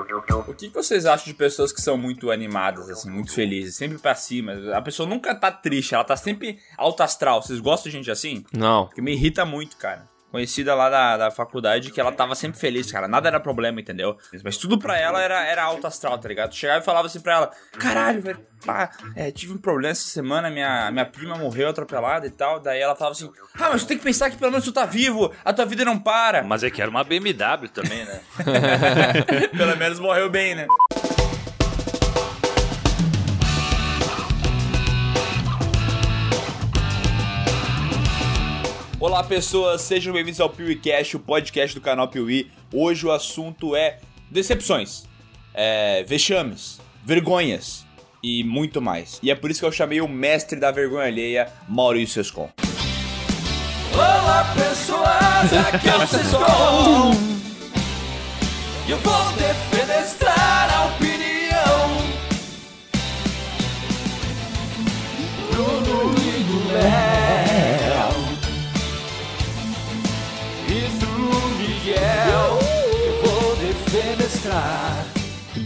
O que vocês acham de pessoas que são muito animadas, assim, muito felizes, sempre pra cima? A pessoa nunca tá triste, ela tá sempre alto astral. Vocês gostam de gente assim? Não. Porque me irrita muito, cara conhecida lá da, da faculdade que ela tava sempre feliz, cara. Nada era problema, entendeu? Mas tudo pra ela era, era alto astral, tá ligado? Chegava e falava assim pra ela: Caralho, velho, pá, é, tive um problema essa semana, minha, minha prima morreu atropelada e tal. Daí ela falava assim: Ah, mas tu tem que pensar que pelo menos tu tá vivo, a tua vida não para. Mas é que era uma BMW também, né? pelo menos morreu bem, né? Olá pessoas, sejam bem-vindos ao PeeWeeCast, o podcast do canal Piuí. Hoje o assunto é decepções, é, vexames, vergonhas e muito mais. E é por isso que eu chamei o mestre da vergonha alheia, Maurício Escon. Olá pessoas, aqui é o Sescon. Eu vou defenestrar defenestrar.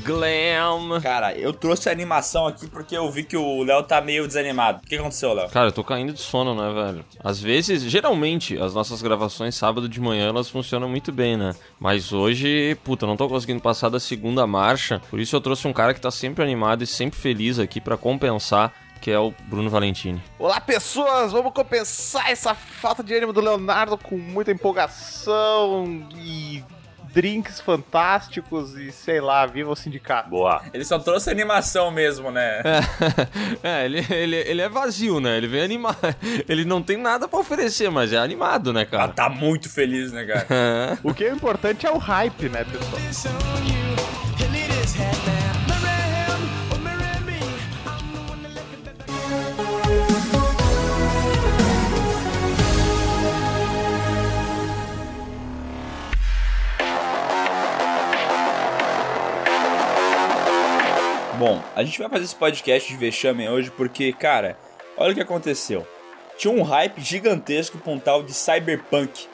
Glam. Cara, eu trouxe a animação aqui porque eu vi que o Léo tá meio desanimado. O que aconteceu, Léo? Cara, eu tô caindo de sono, né, velho? Às vezes, geralmente, as nossas gravações sábado de manhã, elas funcionam muito bem, né? Mas hoje, puta, eu não tô conseguindo passar da segunda marcha. Por isso eu trouxe um cara que tá sempre animado e sempre feliz aqui pra compensar, que é o Bruno Valentini. Olá, pessoas! Vamos compensar essa falta de ânimo do Leonardo com muita empolgação e drinks fantásticos e sei lá, viva o sindicato. Boa. Ele só trouxe animação mesmo, né? é, ele, ele, ele é vazio, né? Ele vem animar. Ele não tem nada pra oferecer, mas é animado, né, Ela cara? tá muito feliz, né, cara? O que é importante é o hype, né, pessoal? Bom, a gente vai fazer esse podcast de vexame hoje porque, cara, olha o que aconteceu. Tinha um hype gigantesco pra um tal de Cyberpunk.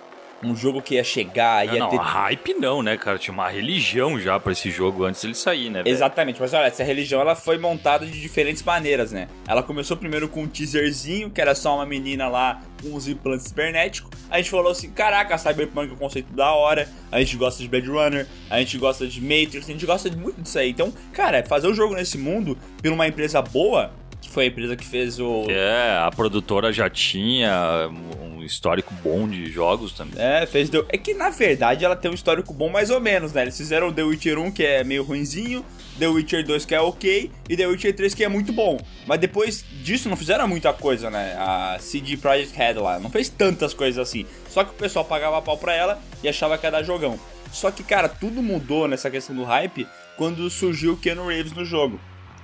Um jogo que ia chegar, ia Não, ter. não, hype não, né, cara? Tinha uma religião já pra esse jogo antes dele sair, né? velho? Exatamente, mas olha, essa religião ela foi montada de diferentes maneiras, né? Ela começou primeiro com um teaserzinho, que era só uma menina lá com uns implantes cibernéticos. A gente falou assim: caraca, Cyberpunk é um conceito da hora. A gente gosta de Blade Runner, a gente gosta de Matrix, a gente gosta de muito disso aí. Então, cara, fazer o jogo nesse mundo por uma empresa boa, que foi a empresa que fez o. É, a produtora já tinha um histórico bom de jogos também. É, fez The... É que na verdade ela tem um histórico bom mais ou menos, né? Eles fizeram The Witcher 1 que é meio ruinzinho, The Witcher 2 que é ok e The Witcher 3 que é muito bom. Mas depois disso não fizeram muita coisa, né? A CD Projekt Red lá não fez tantas coisas assim. Só que o pessoal pagava pau pra ela e achava que ia dar jogão. Só que, cara, tudo mudou nessa questão do hype quando surgiu o Keanu Reeves no jogo.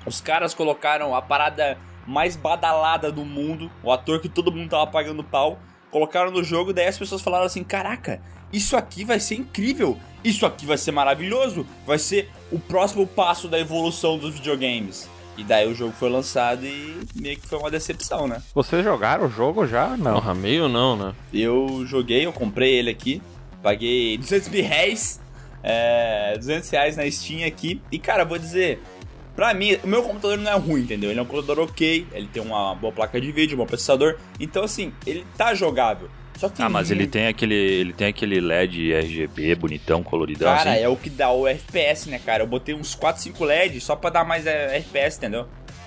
Os caras colocaram a parada mais badalada do mundo, o ator que todo mundo tava pagando pau, colocaram no jogo, daí as pessoas falaram assim: caraca, isso aqui vai ser incrível, isso aqui vai ser maravilhoso, vai ser o próximo passo da evolução dos videogames. E daí o jogo foi lançado e meio que foi uma decepção, né? Vocês jogaram o jogo já? Não. Porra, meio não, né? Eu joguei, eu comprei ele aqui, paguei 200 mil reais, é, 200 reais na Steam aqui. E cara, vou dizer, pra mim, o meu computador não é ruim, entendeu? Ele é um computador ok, ele tem uma boa placa de vídeo, um bom processador. Então assim, ele tá jogável. Só que Ah, mas ele tem aquele, ele tem aquele LED RGB bonitão, coloridão Cara, assim. é o que dá o FPS, né, cara? Eu botei uns 4, 5 LEDs só pra dar mais é, FPS, entendeu?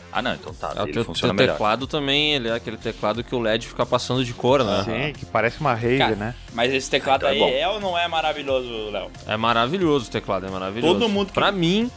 Ah, não, então tá, É, o ele teu, funciona teu melhor. teclado também, ele é aquele teclado que o LED fica passando de cor, né? Sim, que parece uma rave, Cara, né? Mas esse teclado Ah, então é aí bom. é ou não é maravilhoso, Léo? É maravilhoso o teclado, é maravilhoso. Todo mundo que- Pra mim,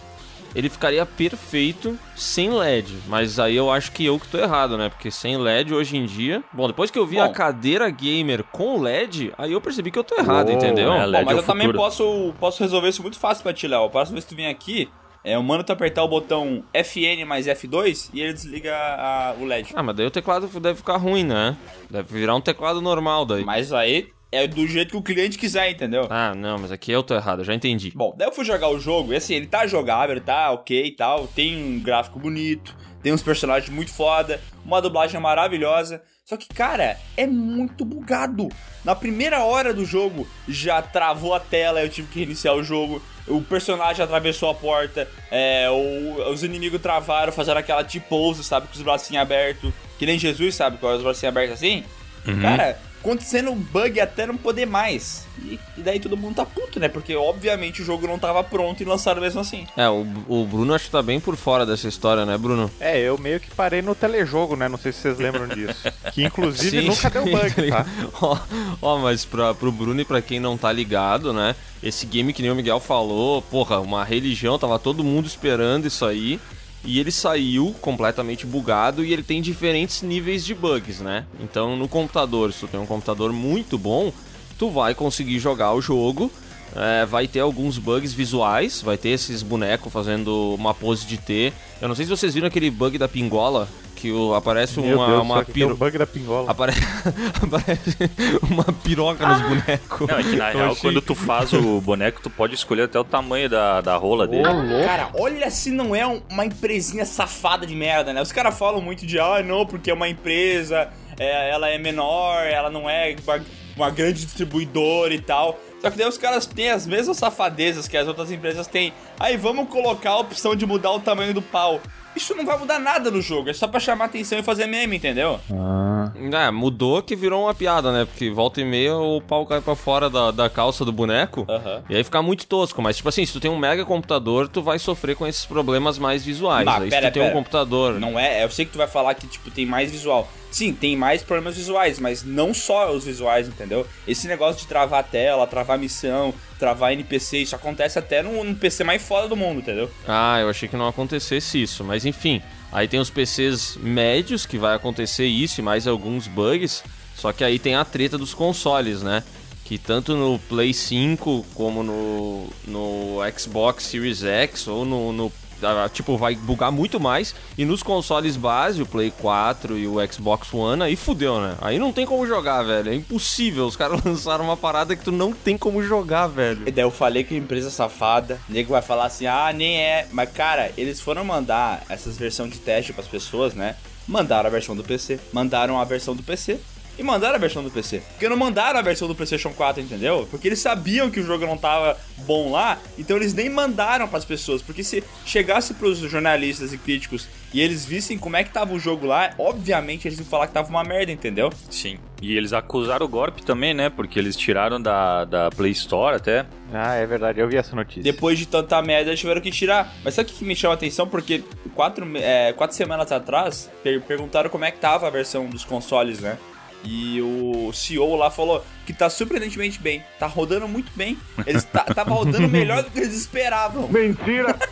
ele ficaria perfeito sem LED. Mas aí eu acho que eu que tô errado, né? Porque sem LED hoje em dia. Bom, depois que eu vi Bom. a cadeira gamer com LED, aí eu percebi que eu tô errado, Uou, entendeu? é, Bom, mas é eu também posso, posso resolver isso muito fácil pra ti, Léo. A próxima vez que tu vem aqui, é, eu mando tu apertar o botão FN mais F2 e ele desliga a- o LED. Ah, mas daí o teclado deve ficar ruim, né? Deve virar um teclado normal daí. Mas aí é do jeito que o cliente quiser, entendeu? Ah, não, mas aqui eu tô errado, eu já entendi. Bom, daí eu fui jogar o jogo e assim, ele tá jogável, ele tá ok e tal, tem um gráfico bonito, tem uns personagens muito foda, uma dublagem maravilhosa. Só que, cara, é muito bugado. Na primeira hora do jogo já travou a tela, eu tive que reiniciar o jogo. O personagem atravessou a porta, é, o- os inimigos travaram, fazendo aquela T-pose, sabe? Com os bracinhos abertos. Que nem Jesus, sabe? Com os bracinhos abertos assim. Cara, acontecendo um bug até não poder mais. E, e daí todo mundo tá puto, né? Porque obviamente o jogo não tava pronto e lançaram mesmo assim. É, o, o Bruno acho que tá bem por fora dessa história, né, Bruno? É, eu meio que parei no telejogo, né? Não sei se vocês lembram disso. Que inclusive Sim, nunca deu bug, tá? Ó, ó, mas pra, pro Bruno e pra quem não tá ligado, né? Esse game que nem o Miguel falou, porra, uma religião, tava todo mundo esperando isso aí. E ele saiu completamente bugado e ele tem diferentes níveis de bugs, né? Então no computador, se tu tem um computador muito bom, tu vai conseguir jogar o jogo. É, vai ter alguns bugs visuais, vai ter esses bonecos fazendo uma pose de T. Eu não sei se vocês viram aquele bug da pingola, que o- aparece Meu uma, Deus, uma piro- bug da pingola. Apare... Aparece uma piroca nos bonecos. Não, é que na Eu real, achei- quando tu faz o boneco, tu pode escolher até o tamanho da, da rola dele. Cara, olha se não é um- uma empresinha safada de merda, né? Os caras falam muito de, ah, não, porque é uma empresa, é, ela é menor, ela não é uma, uma grande distribuidora e tal. Só que daí os caras têm as mesmas safadezas que as outras empresas têm. Aí vamos colocar a opção de mudar o tamanho do pau. Isso não vai mudar nada no jogo, é só pra chamar atenção e fazer meme, entendeu? É, mudou que virou uma piada, né? Porque volta e meia o pau cai pra fora da, da calça do boneco. E aí fica muito tosco. Mas, tipo assim, se tu tem um mega computador, tu vai sofrer com esses problemas mais visuais. Bah, aí pera, se tu tem um computador. Não é, eu sei que tu vai falar que tipo tem mais visual. Sim, tem mais problemas visuais, mas não só os visuais, entendeu? Esse negócio de travar a tela, travar a missão, travar NPC, isso acontece até no, no PC mais foda do mundo, entendeu? Ah, eu achei que não acontecesse isso, mas enfim. Aí tem os PCs médios que vai acontecer isso e mais alguns bugs. Só que aí tem a treta dos consoles, né? Que tanto no Play 5 como no, no Xbox Series X ou no, no- tipo vai bugar muito mais e nos consoles base, o Play 4 e o Xbox One, aí fudeu, né? Aí não tem como jogar, velho. É impossível. Os caras lançaram uma parada que tu não tem como jogar, velho. E daí eu falei que empresa safada, o nego vai falar assim, ah, nem é. Mas cara, eles foram mandar essas versões de teste pras pessoas, né? Mandaram a versão do PC, mandaram a versão do PC e mandaram a versão do PC. Porque não mandaram a versão do PlayStation 4, entendeu? Porque eles sabiam que o jogo não tava bom lá, então eles nem mandaram pras pessoas. Porque se chegasse pros jornalistas e críticos e eles vissem como é que tava o jogo lá, obviamente eles iam falar que tava uma merda, entendeu? Sim. E eles acusaram o golpe também, né? Porque eles tiraram da, da Play Store até. Ah, é verdade, eu vi essa notícia. Depois de tanta merda, eles tiveram que tirar. Mas sabe o que me chama a atenção? Porque quatro, é, quatro semanas atrás, per- perguntaram como é que tava a versão dos consoles, né? E o CEO lá falou que tá surpreendentemente bem. Tá rodando muito bem. Eles tá, tava rodando melhor do que eles esperavam. Mentira!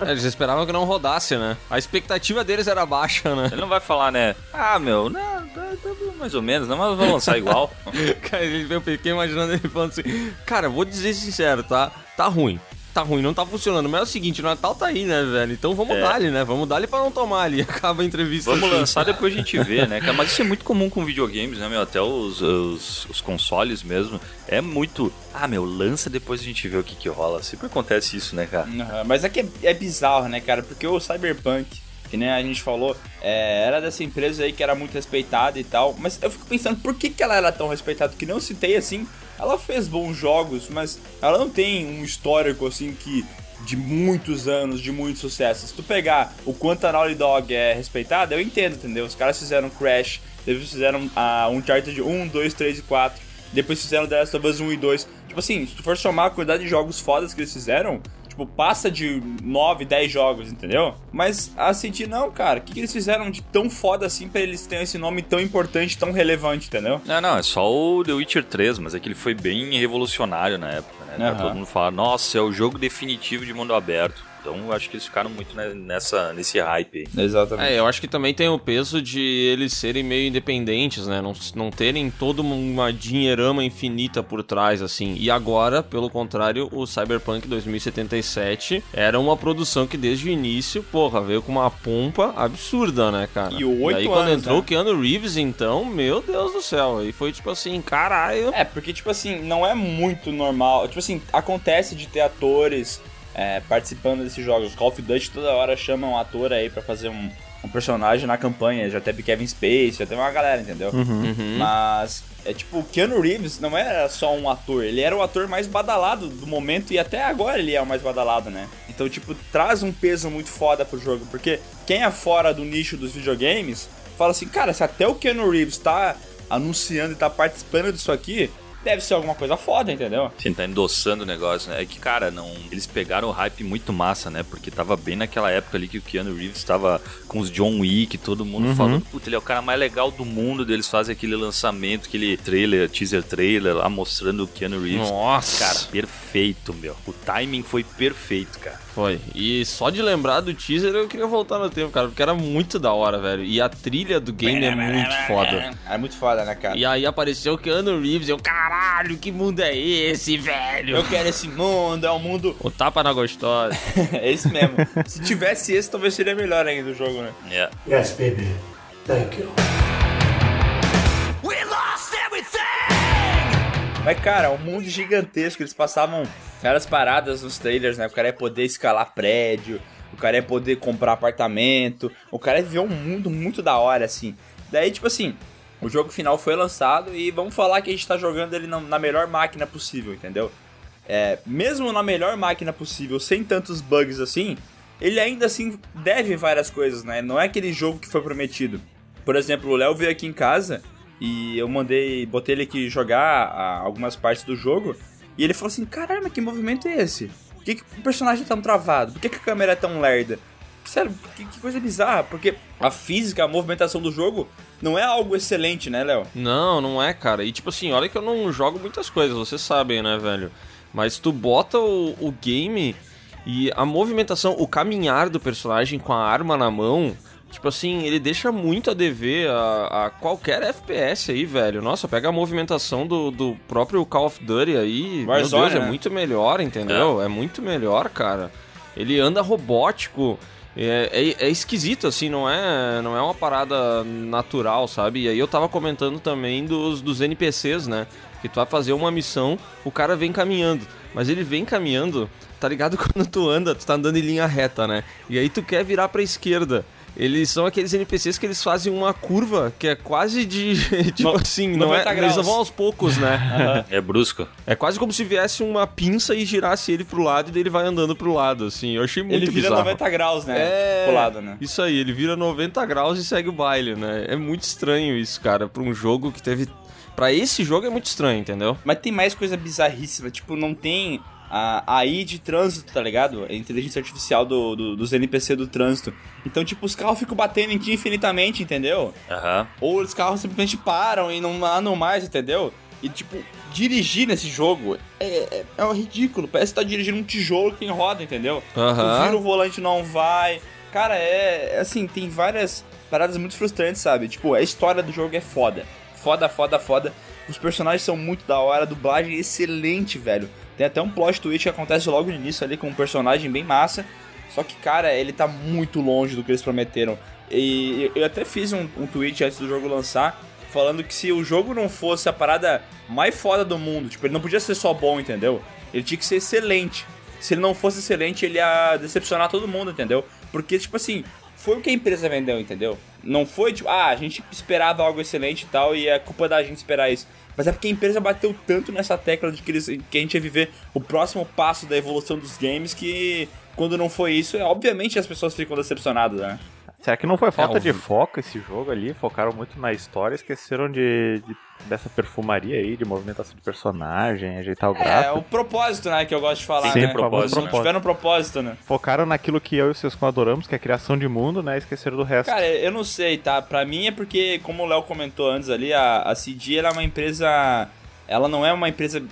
É, Eles esperavam que não rodasse, né? A expectativa deles era baixa, né? Ele não vai falar, né? Ah, meu, não, tá, tá mais ou menos, não, mas vamos lançar igual. Cara, ele- eu fiquei imaginando ele falando assim: Cara, vou dizer sincero, tá? Tá ruim. Tá ruim, não tá funcionando. Mas é o seguinte, o Natal tá aí, né, velho? Então vamos É. dar-lhe, né? Vamos dar-lhe pra não tomar ali. Acaba a entrevista. Vamos assim. lançar, depois a gente vê, né, cara? Mas isso é muito comum com videogames, né, meu? Até os, os, os consoles mesmo. É muito. Ah, meu, lança depois a gente vê o que que rola. Sempre acontece isso, né, cara? Aham, Mas é que é, é bizarro, né, cara? Porque o Cyberpunk, que nem a gente falou, é, era dessa empresa aí que era muito respeitada e tal. Mas eu fico pensando, por que, que ela era tão respeitada? Que nem eu citei assim, ela fez bons jogos, mas ela não tem um histórico assim que. De muitos anos, de muito sucesso. Se tu pegar o quanto a Naughty Dog é respeitada, eu entendo, entendeu? Os caras fizeram Crash, depois fizeram a Uncharted 1, 2, 3 e 4. Depois fizeram The Last of Us 1 e 2. Tipo assim, se tu for somar a quantidade de jogos fodas que eles fizeram, tipo, passa de 9, 10 jogos, entendeu? Mas a CD não, cara. O que, que eles fizeram de tão foda assim pra eles terem esse nome tão importante, tão relevante, entendeu? Não, não, é só o The Witcher 3, mas é que ele foi bem revolucionário na época, né? Aham. Todo mundo fala, nossa, é o jogo definitivo de mundo aberto. Então eu acho que eles ficaram muito nessa, nesse hype aí. Exatamente. É, eu acho que também tem o peso de eles serem meio independentes, né? Não, não terem toda uma dinheirama infinita por trás, assim. E agora, pelo contrário, o Cyberpunk 2077 era uma produção que desde o início, porra, veio com uma pompa absurda, né, cara? E o oito aí quando anos, entrou né? o Keanu Reeves, então, meu Deus do céu. Aí foi tipo assim, caralho. É, porque, tipo assim, não é muito normal. Tipo assim, acontece de ter atores é, participando desses jogos. Call of Duty toda hora chama um ator aí pra fazer um, um personagem na campanha, já teve Kevin Space, já teve uma galera, entendeu? Uhum. Mas é tipo, o Keanu Reeves não era só um ator, ele era o ator mais badalado do momento e até agora ele é o mais badalado, né? Então, tipo, traz um peso muito foda pro jogo, porque quem é fora do nicho dos videogames fala assim, cara, se até o Keanu Reeves tá anunciando e tá participando disso aqui, deve ser alguma coisa foda, entendeu? Sim, tá endossando o negócio, né? É que, cara, não. Eles pegaram o hype muito massa, né? Porque tava bem naquela época ali que o Keanu Reeves tava com os John Wick, todo mundo falando, puta, ele é o cara mais legal do mundo. Deles fazem aquele lançamento, aquele trailer, teaser trailer lá mostrando o Keanu Reeves. Nossa. Cara, perfeito, meu. O timing foi perfeito, cara. Foi. E só de lembrar do teaser eu queria voltar no tempo, cara, porque era muito da hora, velho. E a trilha do game é muito foda. É muito foda, né, cara? E aí apareceu o Keanu Reeves e eu, caralho, que mundo é esse, velho? Eu quero esse mundo, é um mundo. O tapa na gostosa. é esse mesmo. Se tivesse esse, talvez seria melhor ainda o jogo, né? É. Yes, baby. Thank you. Mas, cara, um mundo gigantesco. Eles passavam várias paradas nos trailers, né? O cara ia poder escalar prédio, o cara ia poder comprar apartamento, o cara ia viver um mundo muito da hora, assim. Daí, tipo assim, o jogo final foi lançado e vamos falar que a gente tá jogando ele na, na melhor máquina possível, entendeu? É, mesmo na melhor máquina possível, sem tantos bugs assim, ele ainda assim deve várias coisas, né? Não é aquele jogo que foi prometido. Por exemplo, o Léo veio aqui em casa e eu mandei, botei ele aqui jogar ah, algumas partes do jogo e ele falou assim: caramba, que movimento é esse? Por que, que o personagem tá tão travado? Por que, que a câmera é tão lerda? Sério, que, que coisa bizarra, porque a física, a movimentação do jogo não é algo excelente, né, Léo? Não, não é, cara. E tipo assim, olha que eu não jogo muitas coisas, vocês sabem, né, velho? Mas tu bota o, o game e a movimentação, o caminhar do personagem com a arma na mão, tipo assim, ele deixa muito a dever a, a qualquer FPS aí, velho. Nossa, pega a movimentação do, do próprio Call of Duty aí, Warzone, meu Deus, é né? muito melhor, entendeu? É. muito melhor, cara. Ele anda robótico. É, é, é esquisito, assim, não é, não é uma parada natural, sabe? E aí eu tava comentando também dos, dos NPCs, né? Que tu vai fazer uma missão, o cara vem caminhando. Mas ele vem caminhando, tá ligado? Quando tu anda, tu tá andando em linha reta, né? E aí tu quer virar pra esquerda. Eles são aqueles NPCs que eles fazem uma curva que é quase de. tipo No- assim, não é, 90 eles não graus. vão aos poucos, né? É brusco. É quase como se viesse uma pinça e girasse ele pro lado e daí ele vai andando pro lado, assim. Eu achei muito ele vira bizarro. 90 graus, né? É, Pro lado, né? Isso aí, ele vira 90 graus e segue o baile, né? É muito estranho isso, cara, pra um jogo que teve. Pra esse jogo é muito estranho, entendeu? Mas tem mais coisa bizarríssima, tipo, não tem a AI de trânsito, tá ligado? A inteligência artificial do, do- dos NPC do trânsito. Então, tipo, os carros ficam batendo em ti infinitamente, entendeu? Aham. Ou os carros simplesmente param e não andam mais, entendeu? E, tipo, dirigir nesse jogo é, é, é um ridículo. Parece que tá dirigindo um tijolo que tem roda, entendeu? Aham. Tu vira o volante não vai. Cara, é, é assim, tem várias paradas muito frustrantes, sabe? Tipo, a história do jogo é foda. Foda, foda, foda. Os personagens são muito da hora, a dublagem é excelente, velho. Tem até um plot twist que acontece logo no início ali com um personagem bem massa. Só que, cara, ele tá muito longe do que eles prometeram. E eu até fiz um, um tweet antes do jogo lançar, falando que se o jogo não fosse a parada mais foda do mundo, tipo, ele não podia ser só bom, entendeu? Ele tinha que ser excelente. Se ele não fosse excelente, ele ia decepcionar todo mundo, entendeu? Porque, tipo assim, foi o que a empresa vendeu, entendeu? Não foi tipo, ah, a gente esperava algo excelente e tal, e é culpa da gente esperar isso. Mas é porque a empresa bateu tanto nessa tecla de que, eles, que a gente ia viver o próximo passo da evolução dos games que quando não foi isso, é, obviamente as pessoas ficam decepcionadas, né? Será que não foi falta É, de foco esse jogo ali? Focaram muito na história, esqueceram de, de- dessa perfumaria aí, de movimentação de personagem, ajeitar o É, gráfico. o propósito, né, que eu gosto de falar, Sim, né? propósito, né? Tiveram um propósito, né? Focaram naquilo que eu e o Sescon adoramos, que é a criação de mundo, né? Esqueceram do resto. Cara, eu não sei, tá? Pra mim é porque, como o Léo comentou antes ali, a, a CD ela é uma empresa. Ela não é uma empresa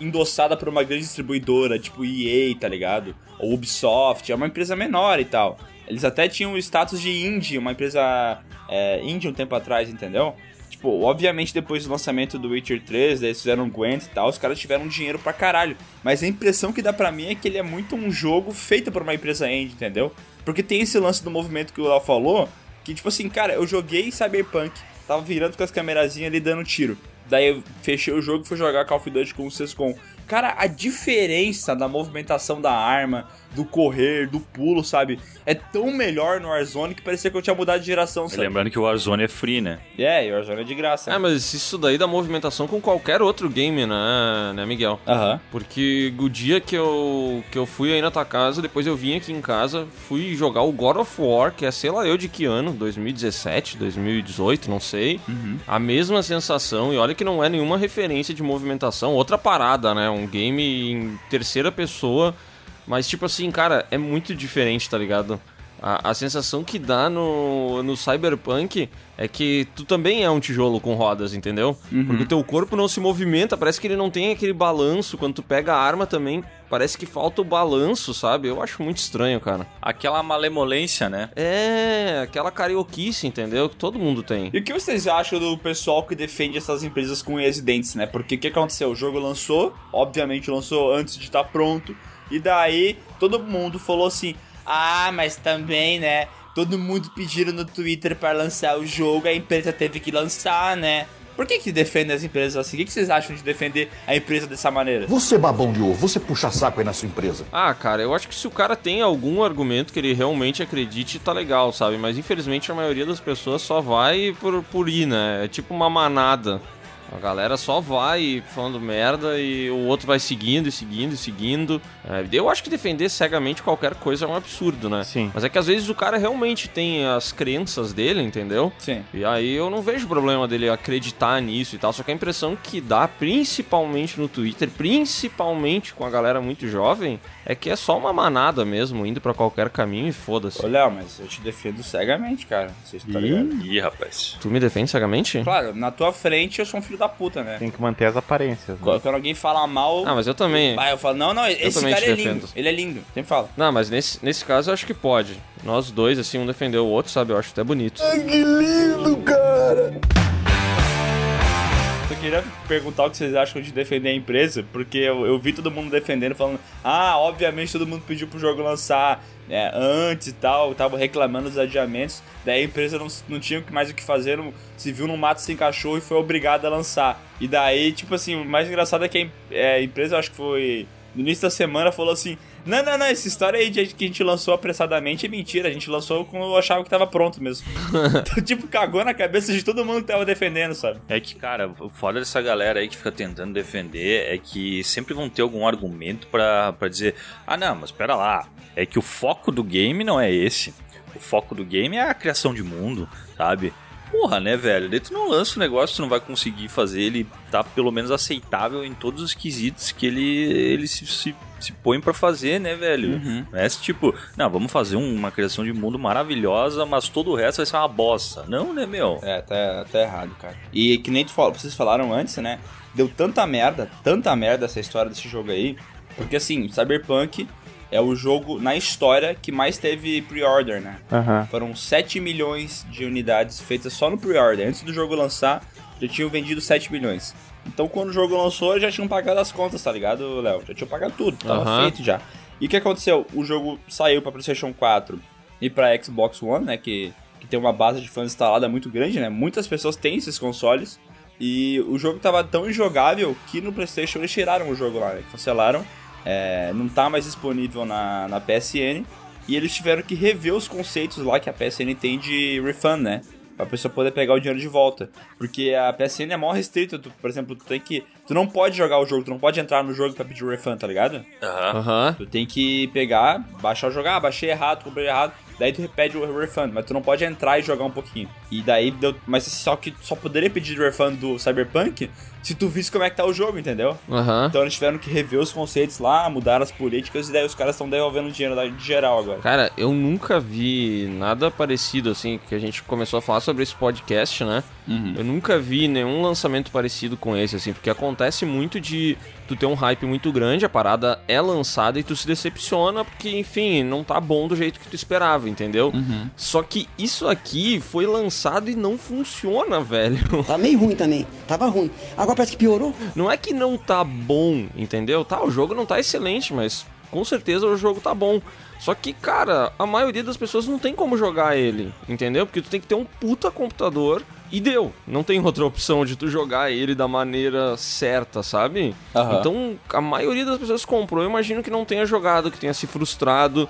endossada por uma grande distribuidora, tipo EA, tá ligado? Ou Ubisoft, é uma empresa menor e tal. Eles até tinham o status de indie, uma empresa é, indie um tempo atrás, entendeu? Tipo, obviamente depois do lançamento do Witcher 3, daí eles fizeram Gwent e tal, os caras tiveram dinheiro pra caralho. Mas a impressão que dá pra mim é que ele é muito um jogo feito por uma empresa indie, entendeu? Porque tem esse lance do movimento que o Léo falou, que tipo assim, cara, eu joguei Cyberpunk, tava virando com as camerazinhas ali dando tiro. Daí eu fechei o jogo e fui jogar Call of Duty com o Sescom. cara, a diferença da movimentação da arma, do correr, do pulo, sabe? É tão melhor no Warzone que parecia que eu tinha mudado de geração, sabe? Lembrando que o Warzone é free, né? É, e o Warzone é de graça. É, mas isso daí dá movimentação com qualquer outro game, né, né Miguel? Aham. Porque o dia que eu, que eu fui aí na tua casa, depois eu vim aqui em casa, fui jogar o God of War, que é sei lá eu de que ano, 2017, 2018, não sei. A mesma sensação, e olha que não é nenhuma referência de movimentação, outra parada, né? Um game em terceira pessoa, mas tipo assim, cara, é muito diferente, tá ligado? A, a sensação que dá no, no Cyberpunk é que tu também é um tijolo com rodas, entendeu? Porque o teu corpo não se movimenta, parece que ele não tem aquele balanço. Quando tu pega a arma também, parece que falta o balanço, sabe? Eu acho muito estranho, cara. Aquela malemolência, né? É, aquela carioquice, entendeu? Que todo mundo tem. E o que vocês acham do pessoal que defende essas empresas com unhas e dentes, né? Porque o que aconteceu? O jogo lançou, obviamente lançou antes de estar pronto, e daí todo mundo falou assim: ah, mas também, né? Todo mundo pediram no Twitter para lançar o jogo, a empresa teve que lançar, né? Por que que defendem as empresas assim? O que que vocês acham de defender a empresa dessa maneira? Você babão de ovo, você puxa saco aí na sua empresa. Ah, cara, eu acho que se o cara tem algum argumento que ele realmente acredite, tá legal, sabe? Mas infelizmente a maioria das pessoas só vai por, por ir, né? É tipo uma manada. A galera só vai falando merda e o outro vai seguindo e seguindo e seguindo. É, eu acho que defender cegamente qualquer coisa é um absurdo, né? Sim. Mas é que às vezes o cara realmente tem as crenças dele, entendeu? Sim. E aí eu não vejo problema dele acreditar nisso e tal. Só que a impressão que dá, principalmente no Twitter, principalmente com a galera muito jovem, é que é só uma manada mesmo, indo pra qualquer caminho e foda-se. Ô, Léo, mas eu te defendo cegamente, cara. Você tá ligado? Ih, rapaz. Tu me defende cegamente? Claro, na tua frente eu sou um filho da puta, né? Tem que manter as aparências. né? Quando alguém fala mal. Ah, mas eu também. Ah, eu falo, não, não, esse também cara é lindo. defendo. Ele é lindo. Sempre fala. Não, mas nesse, nesse caso eu acho que pode. Nós dois, assim, um defendeu o outro, sabe? Eu acho até bonito. Eu queria perguntar o que vocês acham de defender a empresa, porque eu, eu vi todo mundo defendendo, falando, ah, obviamente todo mundo pediu pro jogo lançar né, antes e tal, tava reclamando dos adiamentos, daí a empresa não, não tinha mais o que fazer, não- se viu num mato sem cachorro e foi obrigada a lançar. E daí, tipo assim, o mais engraçado é que a, é, a empresa, acho que foi no início da semana, falou assim, não, não, não, essa história aí de que a gente lançou apressadamente é mentira, a gente lançou quando eu achava que tava pronto mesmo. então, tipo, cagou na cabeça de todo mundo que tava defendendo, sabe? É que, cara, o foda dessa galera aí que fica tentando defender é que sempre vão ter algum argumento pra, pra dizer: ah, não, mas pera lá, é que o foco do game não é esse. O foco do game é a criação de mundo, sabe? Porra, né, velho? Daí tu não lança o negócio, tu não vai conseguir fazer ele tá pelo menos aceitável em todos os quesitos que ele, ele se, se, se põe pra fazer, né, velho? Não é esse tipo, não, vamos fazer um- uma criação de mundo maravilhosa, mas todo o resto vai ser uma bosta. Não, né, meu? É, tá, tá errado, cara. E que nem tu fala- vocês falaram antes, né? Deu tanta merda, tanta merda essa história desse jogo aí. Porque assim, Cyberpunk é o jogo na história que mais teve pre-order, né? Aham. Foram 7 milhões de unidades feitas só no pre-order. Antes do jogo lançar, já tinham vendido 7 milhões. Então quando o jogo lançou, já tinham pagado as contas, tá ligado, Léo? Já tinham pagado tudo, tava feito já. E o que aconteceu? O jogo saiu pra PlayStation 4 e pra Xbox One, né? Que, que tem uma base de fãs instalada muito grande, né? Muitas pessoas têm esses consoles. E o jogo tava tão injogável que no PlayStation eles tiraram o jogo lá, né? Cancelaram. É, não tá mais disponível na, na PSN. E eles tiveram que rever os conceitos lá que a PSN tem de refund, né? Pra pessoa poder pegar o dinheiro de volta. Porque a PSN é mó restrita. Tu, por exemplo, tu tem que. Tu não pode jogar o jogo, tu não pode entrar no jogo pra pedir o refund, tá ligado? Aham. Aham. Tu tem que pegar, baixar o jogo, ah, baixei errado, comprei errado, daí tu pede o refund, mas tu não pode entrar e jogar um pouquinho. E daí deu. Mas só que tu só poderia pedir o refund do Cyberpunk se tu visse como é que tá o jogo, entendeu? Aham. Então eles tiveram que rever os conceitos lá, mudar as políticas e daí os caras estão devolvendo o dinheiro de geral agora. Cara, eu nunca vi nada parecido assim, que a gente começou a falar sobre esse podcast, né? Eu nunca vi nenhum lançamento parecido com esse, assim, porque acontece muito de tu ter um hype muito grande, a parada é lançada e tu se decepciona porque, enfim, não tá bom do jeito que tu esperava, entendeu? Só que isso aqui foi lançado e não funciona, velho. Tá meio ruim também. Tava ruim. Agora parece que piorou. Não é que não tá bom, entendeu? Tá, o jogo não tá excelente, mas com certeza o jogo tá bom. Só que, cara, a maioria das pessoas não tem como jogar ele, entendeu? Porque tu tem que ter um puta computador e deu. Não tem outra opção de tu jogar ele da maneira certa, sabe? Aham. Então, a maioria das pessoas comprou, eu imagino que não tenha jogado, que tenha se frustrado.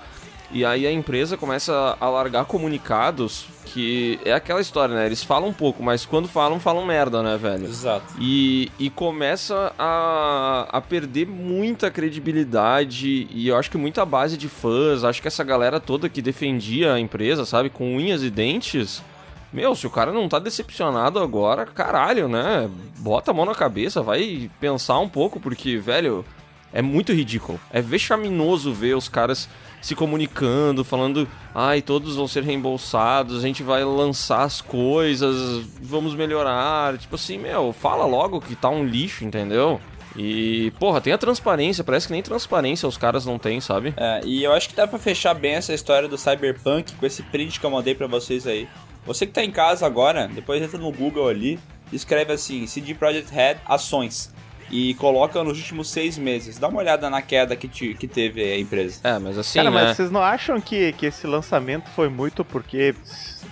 E aí a empresa começa a largar comunicados que é aquela história, né? Eles falam um pouco, mas quando falam, falam merda, né, velho? Exato. E, e começa a, a perder muita credibilidade e eu acho que muita base de fãs. Acho que essa galera toda que defendia a empresa, sabe, com unhas e dentes. Meu, se o cara não tá decepcionado agora, caralho, né? Bota a mão na cabeça, vai pensar um pouco, porque, velho, é muito ridículo. É vexaminoso ver os caras se comunicando, falando, ai, todos vão ser reembolsados, a gente vai lançar as coisas, vamos melhorar. Tipo assim, meu, fala logo que tá um lixo, entendeu? E, porra, tem a transparência, parece que nem transparência os caras não têm, sabe? É, e eu acho que dá pra fechar bem essa história do Cyberpunk com esse print que eu mandei pra vocês aí. Você que tá em casa agora, depois entra no Google ali, escreve assim, CD Projekt Red ações. E coloca nos últimos seis meses. Dá uma olhada na queda que, te- que teve a empresa. É, mas assim, Cara, né? mas vocês não acham que, que esse lançamento foi muito porque.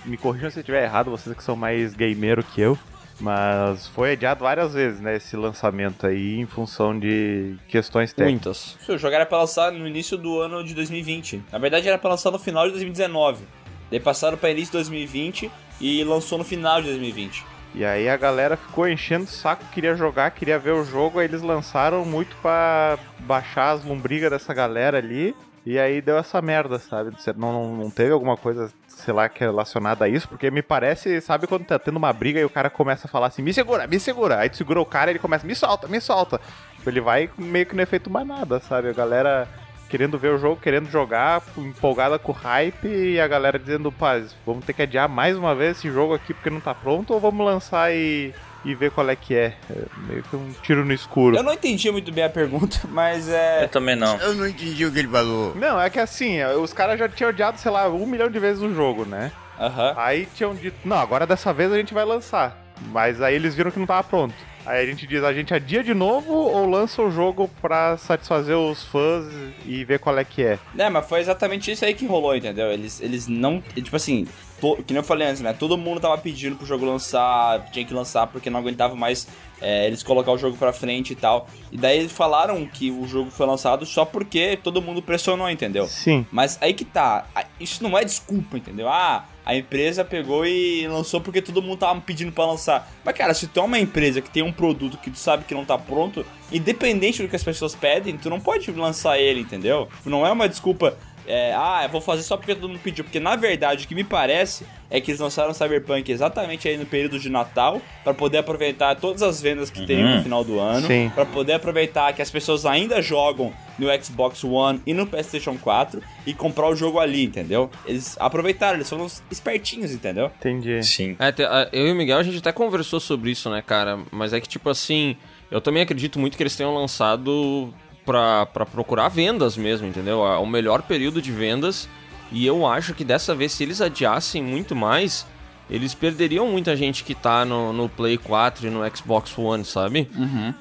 Me corrijam se eu estiver errado, vocês que são mais gameiro que eu. Mas foi adiado várias vezes, né? Esse lançamento aí em função de questões técnicas. Muitas. O jogo era pra lançar no início do ano de 2020. Na verdade, era pra lançar no final de 2019. Daí passaram pra início de 2020 e lançou no final de 2020. E aí a galera ficou enchendo o saco, queria jogar, queria ver o jogo, aí eles lançaram muito pra baixar as lombrigas dessa galera ali. E aí deu essa merda, sabe? Não, não, não teve alguma coisa, sei lá, que é relacionada a isso? Porque me parece, sabe quando tá tendo uma briga e o cara começa a falar assim, me segura, me segura. Aí tu segura o cara e ele começa, me solta, me solta. Ele vai meio que não é feito mais nada, sabe? A galera querendo ver o jogo, querendo jogar, empolgada com o hype, e a galera dizendo, pá, vamos ter que adiar mais uma vez esse jogo aqui porque não tá pronto, ou vamos lançar e, e ver qual é que é. É meio que um tiro no escuro. Eu não entendi muito bem a pergunta, mas é. Eu também não. Eu não entendi o que ele falou. Não, é que assim, os caras já tinham adiado, sei lá, um milhão de vezes o jogo, né? Aham. Aí tinham dito, não, agora dessa vez a gente vai lançar. Mas aí eles viram que não tava pronto. Aí a gente diz, a gente adia de novo ou lança o jogo pra satisfazer os fãs e ver qual é que é? É, mas foi exatamente isso aí que rolou, entendeu? Eles, eles não. Tipo assim, to- que nem eu falei antes, né? Todo mundo tava pedindo pro jogo lançar, tinha que lançar porque não aguentava mais é, eles colocar o jogo pra frente e tal. E daí eles falaram que o jogo foi lançado só porque todo mundo pressionou, entendeu? Sim. Mas aí que tá, isso não é desculpa, entendeu? Ah, a empresa pegou e lançou porque todo mundo tava pedindo pra lançar. Mas cara, se tu é uma empresa que tem um produto que tu sabe que não tá pronto, independente do que as pessoas pedem, tu não pode lançar ele, entendeu? Não é uma desculpa. é, ah, eu vou fazer só porque todo mundo pediu. Porque na verdade o que me parece é que eles lançaram Cyberpunk exatamente aí no período de Natal pra poder aproveitar todas as vendas que tem no final do ano. Pra poder aproveitar que as pessoas ainda jogam no Xbox One e no PlayStation 4 e comprar o jogo ali, entendeu? Eles aproveitaram, eles foram uns espertinhos, entendeu? Entendi. Sim. É, eu e o Miguel, a gente até conversou sobre isso, né, cara? Mas é que, tipo assim, eu também acredito muito que eles tenham lançado pra, pra procurar vendas mesmo, entendeu? É o melhor período de vendas. E eu acho que dessa vez, se eles adiassem muito mais, eles perderiam muita gente que tá no, no Play 4 e no Xbox One, sabe?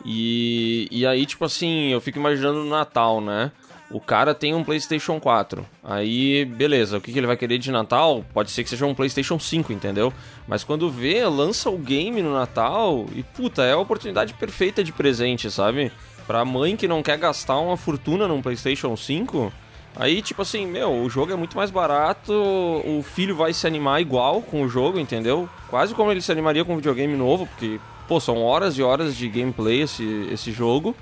E, e aí, tipo assim, eu fico imaginando no Natal, né? O cara tem um PlayStation 4. Aí, beleza, o que, que ele vai querer de Natal? Pode ser que seja um PlayStation 5, entendeu? Mas quando vê, lança o game no Natal e, puta, é a oportunidade perfeita de presente, sabe? Pra mãe que não quer gastar uma fortuna num PlayStation 5. Aí, tipo assim, meu, o jogo é muito mais barato, o filho vai se animar igual com o jogo, entendeu? Quase como ele se animaria com um videogame novo, porque, pô, são horas e horas de gameplay esse, esse jogo.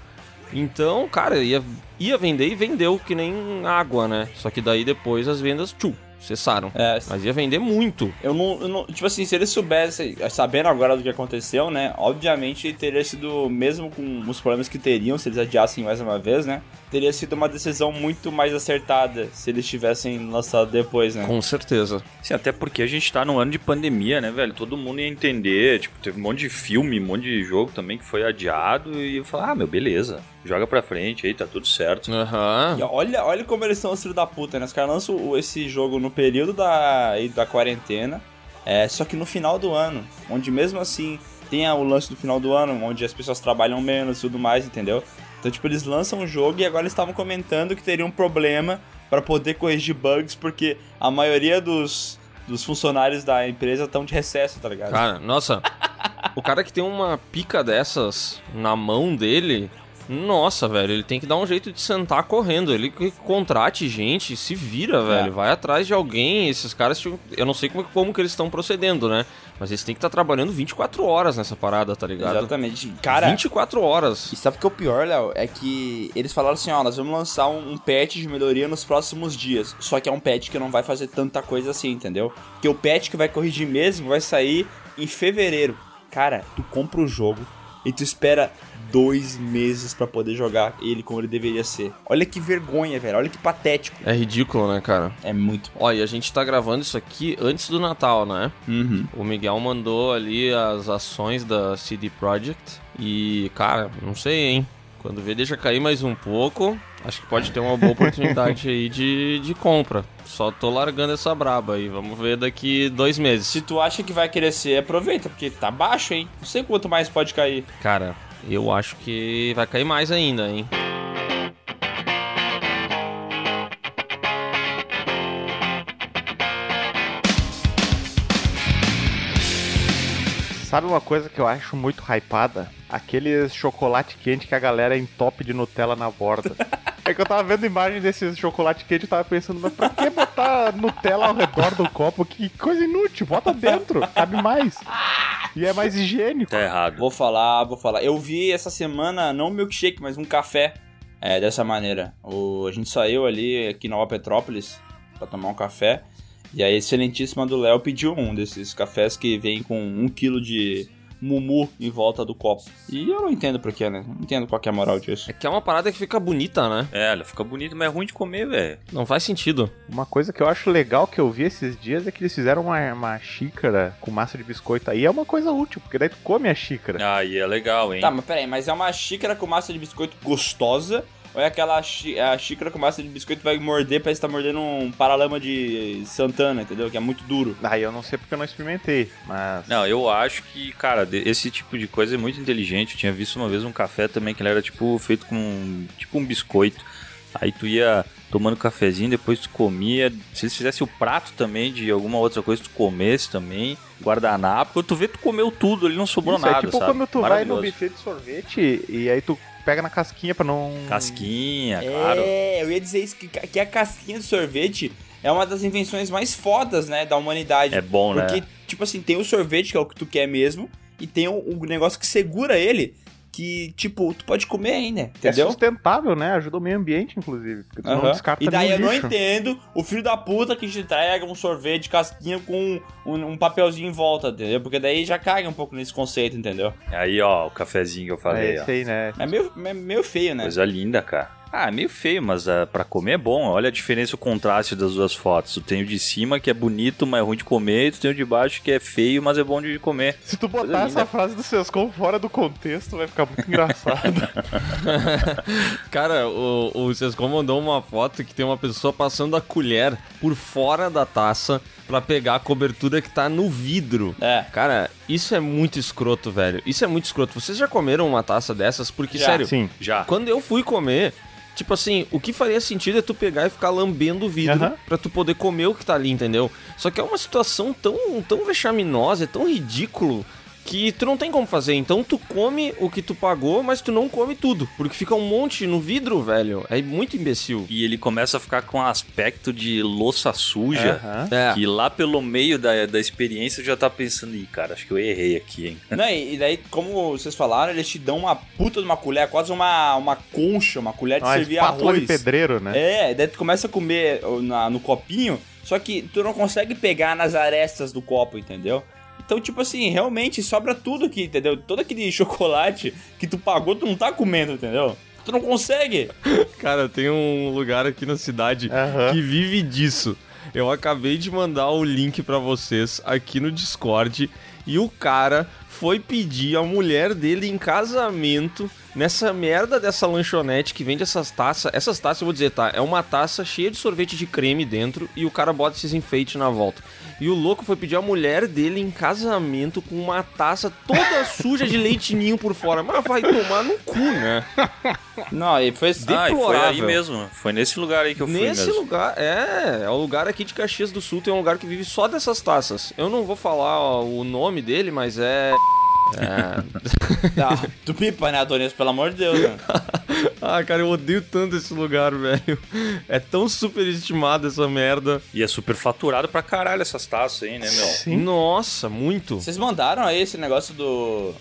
Então, cara, ia, ia vender e vendeu que nem água, né? Só que daí depois as vendas, tchu, cessaram. É, Mas ia vender muito. Eu não, eu não- Tipo assim, se eles soubessem, sabendo agora do que aconteceu, né? Obviamente teria sido, mesmo com os problemas que teriam, se eles adiassem mais uma vez, né? Teria sido uma decisão muito mais acertada se eles tivessem lançado depois, né? Com certeza. Sim, até porque a gente tá num ano de pandemia, né, velho? Todo mundo ia entender. Tipo, teve um monte de filme, um monte de jogo também que foi adiado. E eu falar, ah, meu, beleza. Joga pra frente aí, tá tudo certo. Aham. E olha, olha como eles são os filhos da puta, né? Os caras lançam esse jogo no período da, da quarentena, é, só que no final do ano, onde mesmo assim tem o lance do final do ano, onde as pessoas trabalham menos e tudo mais, entendeu? Então, tipo, eles lançam o jogo e agora estavam comentando que teria um problema pra poder corrigir bugs, porque a maioria dos, dos funcionários da empresa estão de recesso, tá ligado? Cara, nossa, o cara que tem uma pica dessas na mão dele, nossa, velho, ele tem que dar um jeito de sentar correndo. Ele que contrate gente, se vira, velho, vai atrás de alguém. Esses caras, eu não sei como, como que eles estão procedendo, né? Mas eles têm que estar trabalhando 24 horas nessa parada, tá ligado? Exatamente. Cara, 24 horas. E sabe o que é o pior, Léo? É que eles falaram assim, ó, nós vamos lançar um, um patch de melhoria nos próximos dias. Só que é um patch que não vai fazer tanta coisa assim, entendeu? Porque o patch que vai corrigir mesmo vai sair em fevereiro. Cara, tu compra o jogo e tu espera dois meses pra poder jogar ele como ele deveria ser. Olha que vergonha, velho. Olha que patético. É ridículo, né, cara? É muito. Ó, e a gente tá gravando isso aqui antes do Natal, né? Uhum. O Miguel mandou ali as ações da CD Projekt e, cara, não sei, hein? Quando vê, deixa cair mais um pouco. Acho que pode ter uma boa oportunidade aí de, de compra. Só tô largando essa braba aí. Vamos ver daqui dois meses. Se tu acha que vai crescer, aproveita, porque tá baixo, hein? Não sei quanto mais pode cair. Cara, eu acho que vai cair mais ainda, hein? Sabe uma coisa que eu acho muito hypada? Aqueles chocolate quente que a galera entope de Nutella na borda. É que eu tava vendo imagem desses chocolate quente e tava pensando, mas pra que botar Nutella ao redor do copo? Que coisa inútil, bota dentro, cabe mais. E é mais higiênico. Tá errado. Vou falar, vou falar. Eu vi essa semana, não um milkshake, mas um café é, dessa maneira. O, a gente saiu ali aqui na Nova Petrópolis pra tomar um café. E a excelentíssima do Léo pediu um desses cafés que vem com um quilo de mumu em volta do copo. E eu não entendo porquê, né? Não entendo qual que é a moral disso. É que é uma parada que fica bonita, né? É, ela fica bonita, mas é ruim de comer, velho. Não faz sentido. Uma coisa que eu acho legal que eu vi esses dias é que eles fizeram uma, uma xícara com massa de biscoito aí. É uma coisa útil, porque daí tu come a xícara. Aí é legal, hein? Tá, mas peraí, mas é uma xícara com massa de biscoito gostosa? É aquela a xícara com massa de biscoito vai morder, parece que tá mordendo um paralama de Santana, entendeu? Que é muito duro. Aí eu não sei porque eu não experimentei, mas. Não, eu acho que, cara, esse tipo de coisa é muito inteligente. Eu tinha visto uma vez um café também que ele era tipo feito com tipo um biscoito. Aí tu ia tomando cafezinho, depois tu comia. Se eles fizessem o prato também de alguma outra coisa, tu comesse também. Guardanapo. Tu vê, tu comeu tudo ali, não sobrou Isso, nada, é tipo sabe? quando tu vai no buffet de sorvete e aí tu pega na casquinha pra não. Casquinha, claro. É, eu ia dizer isso, que, que a casquinha de sorvete é uma das invenções mais fodas, né, da humanidade. É bom, né? Porque, tipo assim, tem o sorvete, que é o que tu quer mesmo, e tem o, o negócio que segura ele, que, tipo, tu pode comer ainda, É entendeu? sustentável, né? Ajuda o meio ambiente, inclusive. Porque tu não Aham. descarta E daí eu nenhum não lixo. entendo o filho da puta que te entrega um sorvete de casquinha com um, um papelzinho em volta, entendeu? Porque daí já caga um pouco nesse conceito, entendeu? Aí, ó, o cafezinho que eu É falei, ó. isso aí, né? É meio, é meio feio, né? Coisa linda, cara. Ah, é meio feio, mas ah, pra comer é bom. Olha a diferença, o contraste das duas fotos. Tu tem o de cima, que é bonito, mas é ruim de comer, e tu tem o de baixo, que é feio, mas é bom de comer. Se tu botar Coisa essa linda. frase do Sescom fora do contexto, vai ficar muito engraçado. Cara, o, o Sescom mandou uma foto que tem uma pessoa passando a colher por fora da taça pra pegar a cobertura que tá no vidro. É. Cara, isso é muito escroto, velho. Isso é muito escroto. Vocês já comeram uma taça dessas? Porque, Já. sério, Sim. Já. quando eu fui comer, tipo assim, o que faria sentido é tu pegar e ficar lambendo o vidro Aham. pra tu poder comer o que tá ali, entendeu? Só que é uma situação tão, tão vexaminosa, é tão ridículo que tu não tem como fazer. Então tu come o que tu pagou, mas tu não come tudo, porque fica um monte no vidro, velho. É muito imbecil. E ele começa a ficar com aspecto de louça suja. É. Que lá pelo meio da, da experiência já tá pensando, ih, cara, acho que eu errei aqui, hein? Não, e daí, como vocês falaram, eles te dão uma puta de uma colher, quase uma, uma concha, uma colher de Uma servir espátula arroz. de pedreiro, né? É, daí tu começa a comer na- no copinho, só que tu não consegue pegar nas arestas do copo, entendeu? Então, tipo assim, realmente sobra tudo aqui, entendeu? Todo aquele chocolate que tu pagou, tu não tá comendo, entendeu? Tu não consegue. Cara, tem um lugar aqui na cidade Aham. que vive disso. eu acabei de mandar o link pra vocês aqui no Discord e o cara foi pedir a mulher dele em casamento nessa merda dessa lanchonete que vende essas taças. Essas taças, eu vou dizer, tá? É uma taça cheia de sorvete de creme dentro e o cara bota esses enfeites na volta. E o louco foi pedir a mulher dele em casamento com uma taça toda suja de leitinho por fora. Mas vai tomar no cu, né? Não, e foi Ah, e foi aí Deplorável. mesmo. Foi nesse lugar aí que eu fui Nesse mesmo. lugar, é, é o lugar aqui de Caxias do Sul, tem um lugar que vive só dessas taças. Eu não vou falar ó, o nome dele, mas é. É. Ah, tu pipa, né, Adonis? Pelo amor de Deus, né? ah, cara, eu odeio tanto esse lugar, velho. É tão superestimado essa merda. E é super faturado pra caralho essas taças aí, né, meu? Sim. Nossa, muito. Vocês mandaram aí esse negócio do.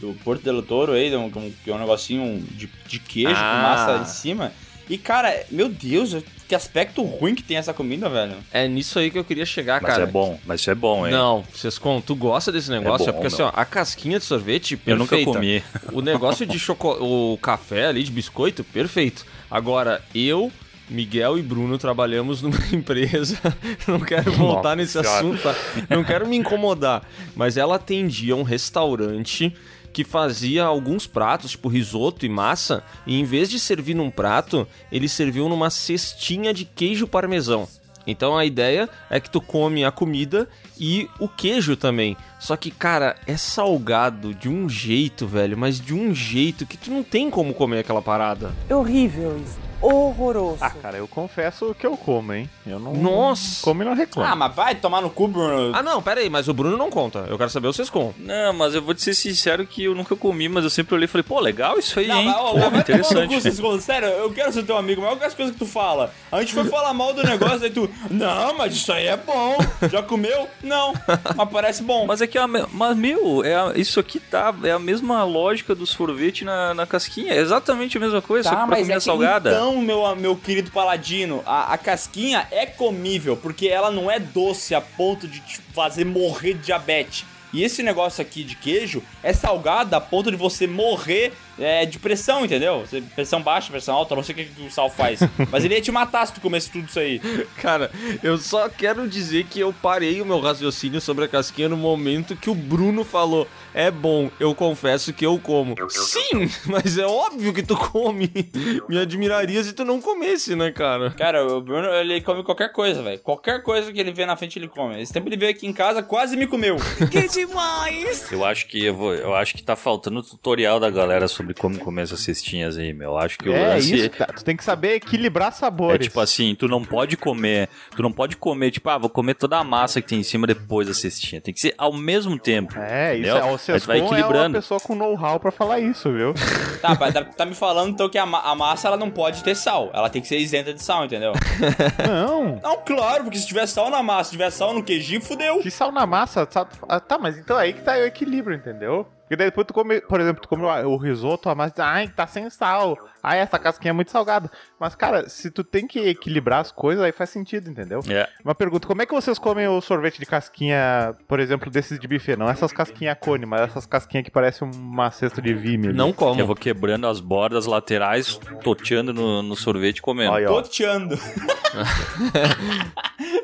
Do Porto del Toro aí, um- um- que é um negocinho de, de queijo Ah. com massa em cima. E, cara, meu Deus, que aspecto ruim que tem essa comida, velho. É nisso aí que eu queria chegar, Mas cara. é bom, mas isso é bom, hein? Não, Sescon, tu gosta desse negócio? É, bom, porque assim, ó, a casquinha de sorvete, Eu nunca perfeita. comi. O negócio de chocolate, o café ali de biscoito, perfeito. Agora, eu, Miguel e Bruno trabalhamos numa empresa. Não quero voltar nesse Senhora. assunto, tá? Não quero me incomodar. Mas ela atendia um restaurante que fazia alguns pratos, tipo risoto e massa, e em vez de servir num prato, ele serviu numa cestinha de queijo parmesão. Então a ideia é que tu come a comida e o queijo também. Só que, cara, é salgado de um jeito, velho, mas de um jeito que tu não tem como comer aquela parada. É horrível isso. Horroroso. Ah, cara, eu confesso que eu como, hein? Eu não. Nossa! Como e não reclamo. Ah, mas vai tomar no cu, Bruno. Ah, não, pera aí, mas o Bruno não conta. Eu quero saber o Sescon. Não, mas eu vou te ser sincero que eu nunca comi, mas eu sempre olhei e falei, pô, legal isso aí, Não, hein? mas, ó, Pô, vai tomar no cu, interessante. Sério, eu quero ser teu amigo, mas olha as coisas que tu fala. A gente foi falar mal do negócio, aí tu, não, mas isso aí é bom. Já comeu? Não, mas parece bom. Mas é que, a, me- mas meu, é a- isso aqui tá, é a mesma lógica do sorvete na, na casquinha. É exatamente a mesma coisa, só que pra comida é que, salgada. Então, meu, meu querido paladino, a, a casquinha é comível, porque ela não é doce a ponto de te fazer morrer de diabetes. E esse negócio aqui de queijo é salgado a ponto de você morrer é, de pressão, entendeu? Pressão baixa, pressão alta, não sei o que, que o sal faz. Mas ele ia te matar se tu comesse tudo isso aí. Cara, eu só quero dizer que eu parei o meu raciocínio sobre a casquinha no momento que o Bruno falou: é bom, eu confesso que eu como. Sim, mas é óbvio que tu come. Me admiraria se tu não comesse, né, cara? Cara, o Bruno, ele come qualquer coisa, velho. Qualquer coisa que ele vê na frente, ele come. Esse tempo ele veio aqui em casa, quase me comeu. Que demais! Eu acho que eu, vou, eu acho que tá faltando o tutorial da galera sobre como comer essas cestinhas aí, meu. Eu acho que o É lance isso, tá. Tu tem que saber equilibrar é sabores. tipo assim, tu não pode comer, tu não pode comer, tipo, ah, vou comer toda a massa que tem em cima depois da cestinha. Tem que ser ao mesmo tempo. É, isso entendeu? é. O tu vai Sescon é uma equilibrando. pessoa com know-how pra falar isso, viu? Tá, tá, tá me falando então que a, ma- a massa ela não pode ter sal. Ela tem que ser isenta de sal, entendeu? Não. Não, claro, porque se tiver sal na massa, se tiver sal no queijinho, fudeu. Que sal na massa, sal- ah, tá, mas então aí que tá o equilíbrio, entendeu? Porque daí depois tu come, por exemplo, tu come o risoto, a massa ai, tá sem sal. Ai, essa casquinha é muito salgada. Mas, cara, se tu tem que equilibrar as coisas, aí faz sentido, entendeu? É. Uma pergunta, como é que vocês comem o sorvete de casquinha, por exemplo, desses de buffet? Não essas casquinhas cone, mas essas casquinhas que parecem uma cesta de vime. ali. Não como. Eu vou quebrando as bordas laterais, toteando no, no sorvete e comendo. Aí. Toteando.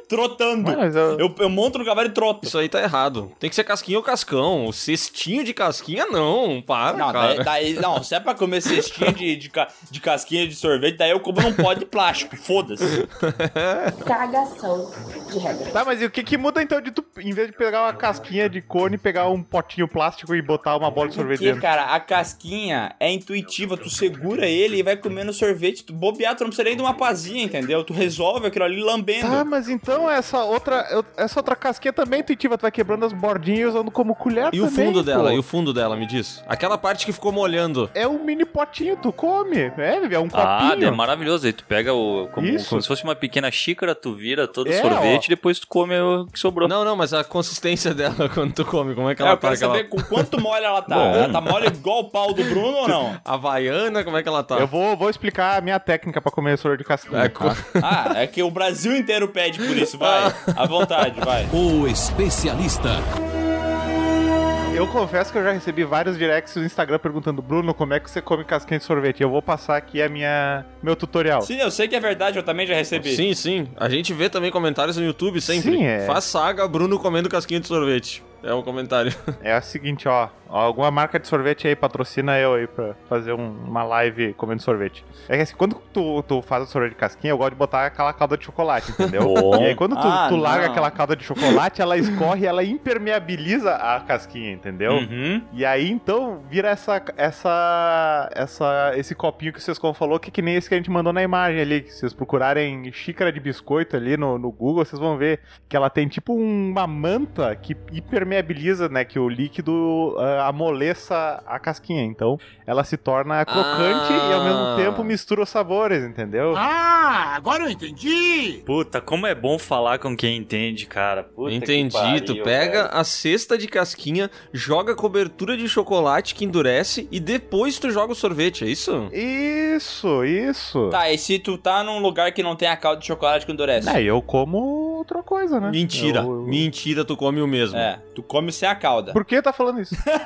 Trotando. Mas eu- Eu, eu monto no cavalo e troto. Isso aí tá errado. Tem que ser casquinha ou cascão. O cestinho de casquinha, não. Para, Não, cara. daí, daí- não, se é pra comer cestinha de, de, de casquinha de sorvete, daí eu como num pó de plástico, foda-se. Cagação de regra. Tá, mas e o que que muda então de tu, em vez de pegar uma casquinha de cone, pegar um potinho plástico e botar uma bola de sorvete Porque, dentro? cara, a casquinha é intuitiva, tu segura ele e vai comendo sorvete, tu bobear, tu não precisa nem de uma pazinha, entendeu? Tu resolve aquilo ali lambendo. Tá, mas então essa outra, essa outra casquinha também é intuitiva, tu vai quebrando as bordinhas e usando como colher E o também, fundo pô. dela, e o fundo dela, me diz. Aquela parte que ficou molhando. É um mini potinho, tu come. É, é um Ah, copinho. é maravilhoso. Aí tu pega o. Como, Isso. como se fosse uma pequena xícara, tu vira todo o É, sorvete ó. e depois tu come o que sobrou. Não, não, mas a consistência dela quando tu come, como é que É, ela eu tá? quero Aquela saber com quanto mole ela tá. Bom. Ela tá mole igual o pau do Bruno ou não? Havaiana, como é que ela tá? Eu vou, vou explicar a minha técnica pra comer sorvete de casquinha. É, co- Ah, é que o Brasil inteiro pede por isso, vai. À vontade, vai. O especialista. Eu confesso que eu já recebi vários directs no Instagram perguntando, Bruno, como é que você come casquinha de sorvete? Eu vou passar aqui a minha meu tutorial. Sim, eu sei que é verdade, eu também já recebi. Sim, sim. A gente vê também comentários no YouTube sempre. Sim, é. Faz saga Bruno comendo casquinha de sorvete. É um comentário. É o seguinte, ó, ó, alguma marca de sorvete aí patrocina eu aí pra fazer um- uma live comendo sorvete. É que assim, quando tu, tu faz o sorvete de casquinha, eu gosto de botar aquela calda de chocolate, entendeu? Bom. E aí quando tu, Ah, tu larga não. aquela calda de chocolate, ela escorre e ela impermeabiliza a casquinha, entendeu? Uhum. E aí, então, vira essa, essa, essa, esse copinho que o Sescon falou, que é que nem esse que a gente mandou na imagem ali. Que se vocês procurarem xícara de biscoito ali no, no Google, vocês vão ver que ela tem tipo uma manta que impermeabiliza, né? Que o líquido ah, amoleça a casquinha. Então, ela se torna crocante e ao mesmo Ah. tempo mistura os sabores, entendeu? Ah, agora eu entendi! Puta, como é bom falar com quem entende, cara. Puta Entendi. pariu, tu pega velho. a cesta de casquinha, joga cobertura de chocolate que endurece e depois tu joga o sorvete, é isso? Isso, isso. Tá, e se tu tá num lugar que não tem a calda de chocolate que endurece? É, eu como outra coisa, né? Mentira. Eu- eu- Mentira, tu come o mesmo. É, tu come sem a calda. Por que tá falando isso?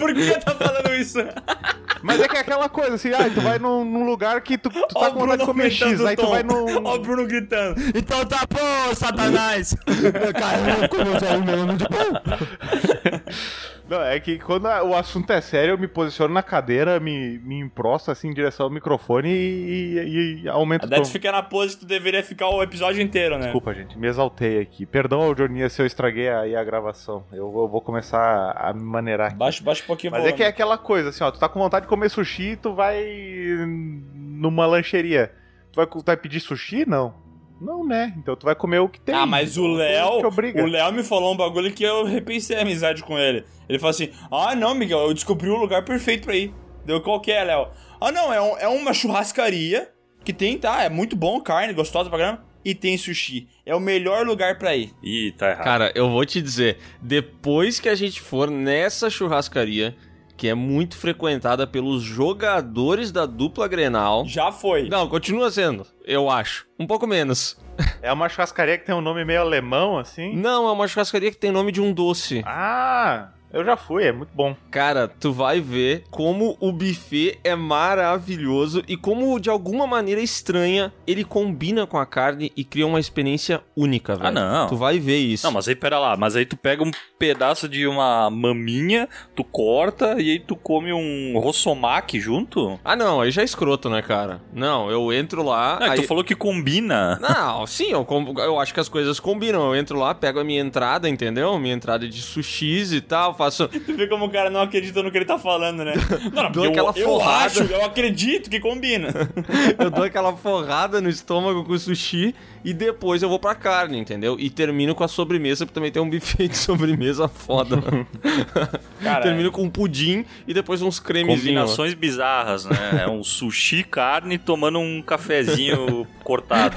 Por que tá falando isso? Mas é que é aquela coisa, assim, ah, tu vai num, num lugar que tu, tu tá com vontade de comer X, aí tu vai num... Ó o Bruno gritando. Então tá bom, Satanás! Cara, como você é um menino de pão? Não, é que quando a- o assunto é sério, eu me posiciono na cadeira, me, me emprosto assim em direção ao microfone e, e, e aumento A o tom. fica na pose que tu deveria ficar o episódio inteiro, né? Desculpa, gente, me exaltei aqui. Perdão, Aldornia, se eu estraguei aí a gravação. Eu, vou- vou começar a me maneirar aqui. Baixa, baixa o Mas é que é aquela coisa, assim, ó, tu tá com vontade de comer sushi, tu vai numa lancheria. Tu vai, tu vai pedir sushi? Não. Não, né? Então tu vai comer o que tem. Ah, mas o Te Léo, o Léo me falou um bagulho que eu repensei a amizade com ele. Ele falou assim: Ah, não, Miguel, eu descobri o lugar perfeito pra ir. Deu qual que é, Léo? Ah, não, é, um- é uma churrascaria que tem, tá? É muito bom, carne, gostosa pra caramba. E tem sushi. É o melhor lugar pra ir. Ih, tá errado. Cara, eu vou te dizer, depois que a gente for nessa churrascaria, que é muito frequentada pelos jogadores da dupla Grenal. Já foi. Não, continua sendo, eu acho. Um pouco menos. É uma churrascaria que tem um nome meio alemão, assim. Não, é uma churrascaria que tem nome de um doce. Ah, eu já fui, é muito bom. Cara, tu vai ver como o buffet é maravilhoso e como, de alguma maneira estranha, ele combina com a carne e cria uma experiência única, velho. Ah, não. Tu vai ver isso. Não, mas aí pera lá, mas aí tu pega um pedaço de uma maminha, tu corta e aí tu come um rossomaki junto? Ah, não, aí já é escroto, né, cara? Não, eu entro lá. Ah, aí... tu falou que combina. Não, sim, eu, com- eu acho que as coisas combinam. Eu entro lá, pego a minha entrada, entendeu? Minha entrada de sushis e tal, faço. Tu vê como o cara não acredita no que ele tá falando, né? Não, não, Dou eu, aquela eu forrada. acho, eu acredito que combina. eu dou aquela forrada no estômago com o sushi e depois eu vou pra carne, entendeu? E termino com a sobremesa, porque também tem um buffet de sobremesa foda. Termino com um pudim e depois uns cremezinhos. Combinações bizarras, né? É um sushi, carne, tomando um cafezinho cortado.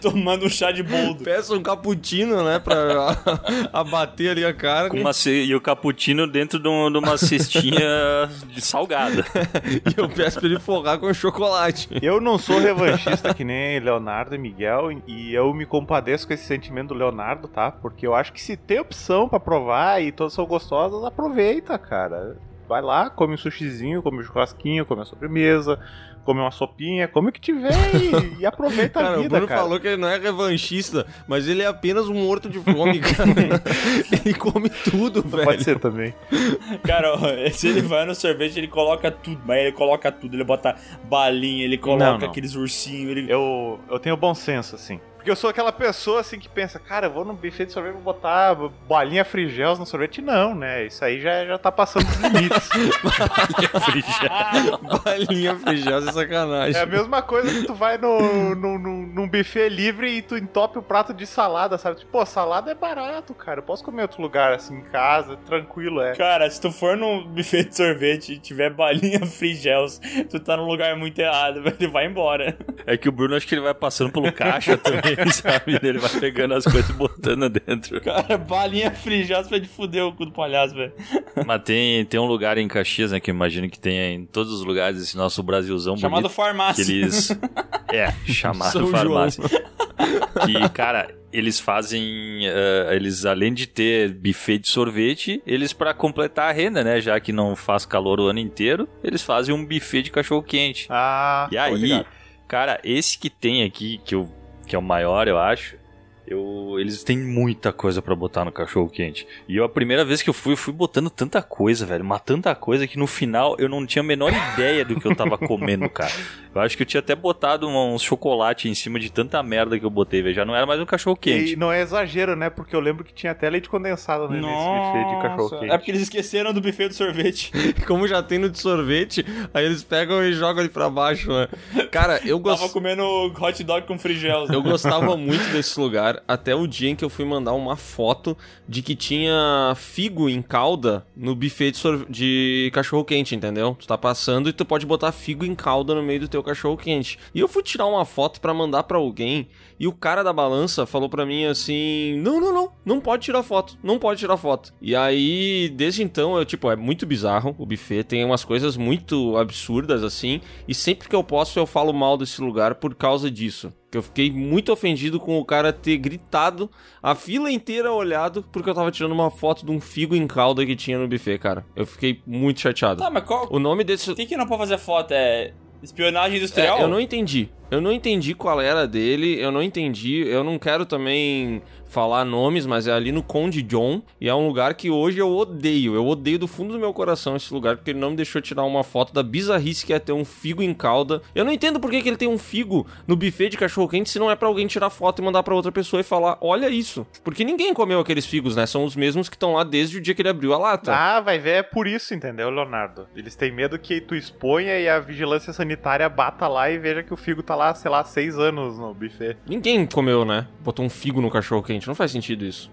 Tomando um chá de boldo. Peço um cappuccino, né, pra abater ali a carne. Com uma ce- e o cappuccino dentro de, um- de uma cestinha de salgada. E eu peço pra ele forrar com chocolate. Eu não sou revanchista que nem Leonardo e Miguel, e eu me compadeço com esse sentimento do Leonardo, tá? Porque eu acho que se tem opção pra provar e todas são gostosas, aproveita, cara. Vai lá, come um sushizinho, come um churrasquinho, come uma sobremesa, come uma sopinha, come o que tiver e, e aproveita Cara, a o vida, Bruno cara. falou que ele não é revanchista, mas ele é apenas um morto de fome, cara. ele come tudo, velho. Pode ser também. Cara, ó, se ele vai no sorvete, ele coloca tudo. Mas ele coloca tudo. Ele bota balinha, ele coloca Não, não. aqueles ursinhos. Ele... Eu, eu tenho bom senso, assim. Porque eu sou aquela pessoa, assim, que pensa, cara, eu vou no buffet de sorvete, vou botar bolinha frigels no sorvete. Não, né? Isso aí já, já tá passando dos limites. Balinha feijão é sacanagem. É a mesma coisa que tu vai no, no, no- num buffet livre e tu entope o prato de salada, sabe? Tipo, pô, salada é barato, cara. Eu posso comer em outro lugar, assim, em casa, tranquilo, é. Cara, se tu for num buffet de sorvete e tiver balinha frigels, tu tá num lugar muito errado, velho. Ele vai embora. É que o Bruno acho que ele vai passando pelo caixa também, sabe? Ele vai pegando as coisas e botando dentro. Cara, balinha frigels vai de fuder o cu do palhaço, velho. Mas tem, tem um lugar em Caxias, né? Que eu imagino que tenha em todos os lugares esse nosso Brasilzão Chamado bonito. farmácia. Que eles. É, chamado São Que, cara, eles fazem. eh, eles, além de ter buffet de sorvete, eles, pra completar a renda, né? Já que não faz calor o ano inteiro, eles fazem um buffet de cachorro-quente. Ah, E aí, cara, esse que tem aqui, que, eu, que é o maior, eu acho. Eu, eles têm muita coisa pra botar no cachorro quente. E eu, a primeira vez que eu fui, eu fui botando tanta coisa, velho. Mas tanta coisa que no final eu não tinha a menor ideia do que eu tava comendo, cara. Eu acho que eu tinha até botado um- uns chocolate em cima de tanta merda que eu botei, velho. Já não era mais um cachorro quente. E não é exagero, né? Porque eu lembro que tinha até leite condensado né, nesse buffet de cachorro quente. É porque eles esqueceram do buffet do sorvete. Como já tem no de sorvete, aí eles pegam e jogam ele pra baixo, né? Cara, eu Tava gosto. comendo hot dog com frigels. Eu gostava muito desse lugar, até o dia em que eu fui mandar uma foto de que tinha figo em calda no buffet de, de cachorro-quente, entendeu? Tu tá passando e tu pode botar figo em calda no meio do teu cachorro-quente. E eu fui tirar uma foto pra mandar pra alguém, e o cara da balança falou pra mim assim: Não, não, não, não pode tirar foto, não pode tirar foto. E aí, desde então, eu, tipo, é muito bizarro o buffet, tem umas coisas muito absurdas assim, e sempre que eu posso eu falo mal desse lugar por causa disso. Que eu fiquei muito ofendido com o cara ter gritado, a fila inteira olhado, porque eu tava tirando uma foto de um figo em calda que tinha no buffet, cara. Eu fiquei muito chateado. Tá, mas qual. O nome desse. Por que, que não pode fazer foto? É. Espionagem industrial? É, eu não entendi. Eu não entendi qual era dele, eu não entendi. Eu não quero também falar nomes, mas é ali no Conde John. E é um lugar que hoje eu odeio. Eu odeio do fundo do meu coração esse lugar, porque ele não me deixou tirar uma foto da bizarrice que é ter um figo em calda. Eu não entendo por que, que ele tem um figo no buffet de cachorro-quente se não é pra alguém tirar foto e mandar pra outra pessoa e falar: olha isso. Porque ninguém comeu aqueles figos, né? São os mesmos que estão lá desde o dia que ele abriu a lata. Ah, vai ver, é por isso, entendeu, Leonardo? Eles têm medo que tu exponha e a vigilância sanitária bata lá e veja que o figo tá lá, sei lá, seis anos no buffet. Ninguém comeu, né? Botou um figo no cachorro-quente. Não faz sentido isso.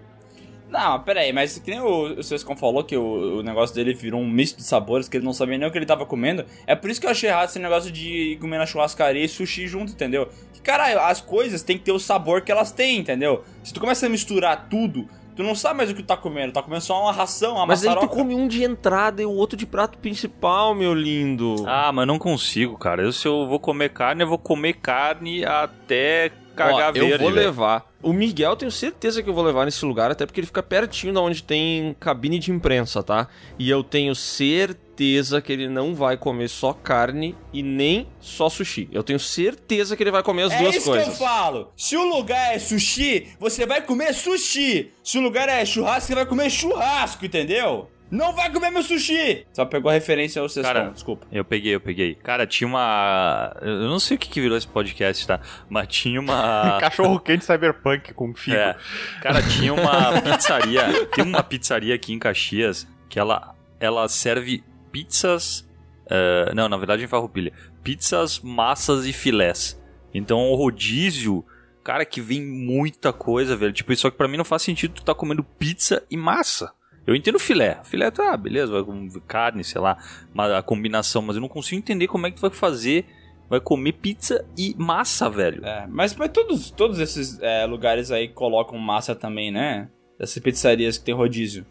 Não, pera aí, mas que nem o, o Sescon falou que o, o negócio dele virou um misto de sabores, que ele não sabia nem o que ele tava comendo. É por isso que eu achei errado esse negócio de comer na churrascaria e sushi junto, entendeu? Que, caralho, as coisas têm que ter o sabor que elas têm, entendeu? Se tu começa a misturar tudo, tu não sabe mais o que tu tá comendo, tá comendo só uma ração, uma Mas aí tu maçaroca. come um de entrada e o outro de prato principal, meu lindo. Ah, mas não consigo, cara. Eu, se eu vou comer carne, eu vou comer carne até cagar Ó, eu verde. vou velho. levar. O Miguel, eu tenho certeza que eu vou levar nesse lugar, até porque ele fica pertinho da onde tem cabine de imprensa, tá? E eu tenho certeza que ele não vai comer só carne e nem só sushi. Eu tenho certeza que ele vai comer as é duas isso coisas. que eu falo. Se o lugar é sushi, você vai comer sushi. Se o lugar é churrasco, você vai comer churrasco, entendeu? Não vai comer meu sushi! Só pegou a referência ao Sescon, Cara, desculpa. Eu peguei, eu peguei. Cara, tinha uma. Eu não sei o que, que virou esse podcast, tá? Mas tinha uma. Cachorro quente cyberpunk com figo. É. Cara, tinha uma pizzaria. Tem uma pizzaria aqui em Caxias que ela, ela serve pizzas. eh, não, na verdade em Farroupilha. Pizzas, massas e filés. Então o rodízio. Cara, que vem muita coisa, velho. Tipo, só que pra mim não faz sentido tu tá comendo pizza e massa. Eu entendo filé. Filé tá, beleza, vai com carne, sei lá, a combinação, mas eu não consigo entender como é que tu vai fazer. Vai comer pizza e massa, velho. É, mas, mas todos, todos esses é, lugares aí colocam massa também, né? Essas pizzarias que tem rodízio.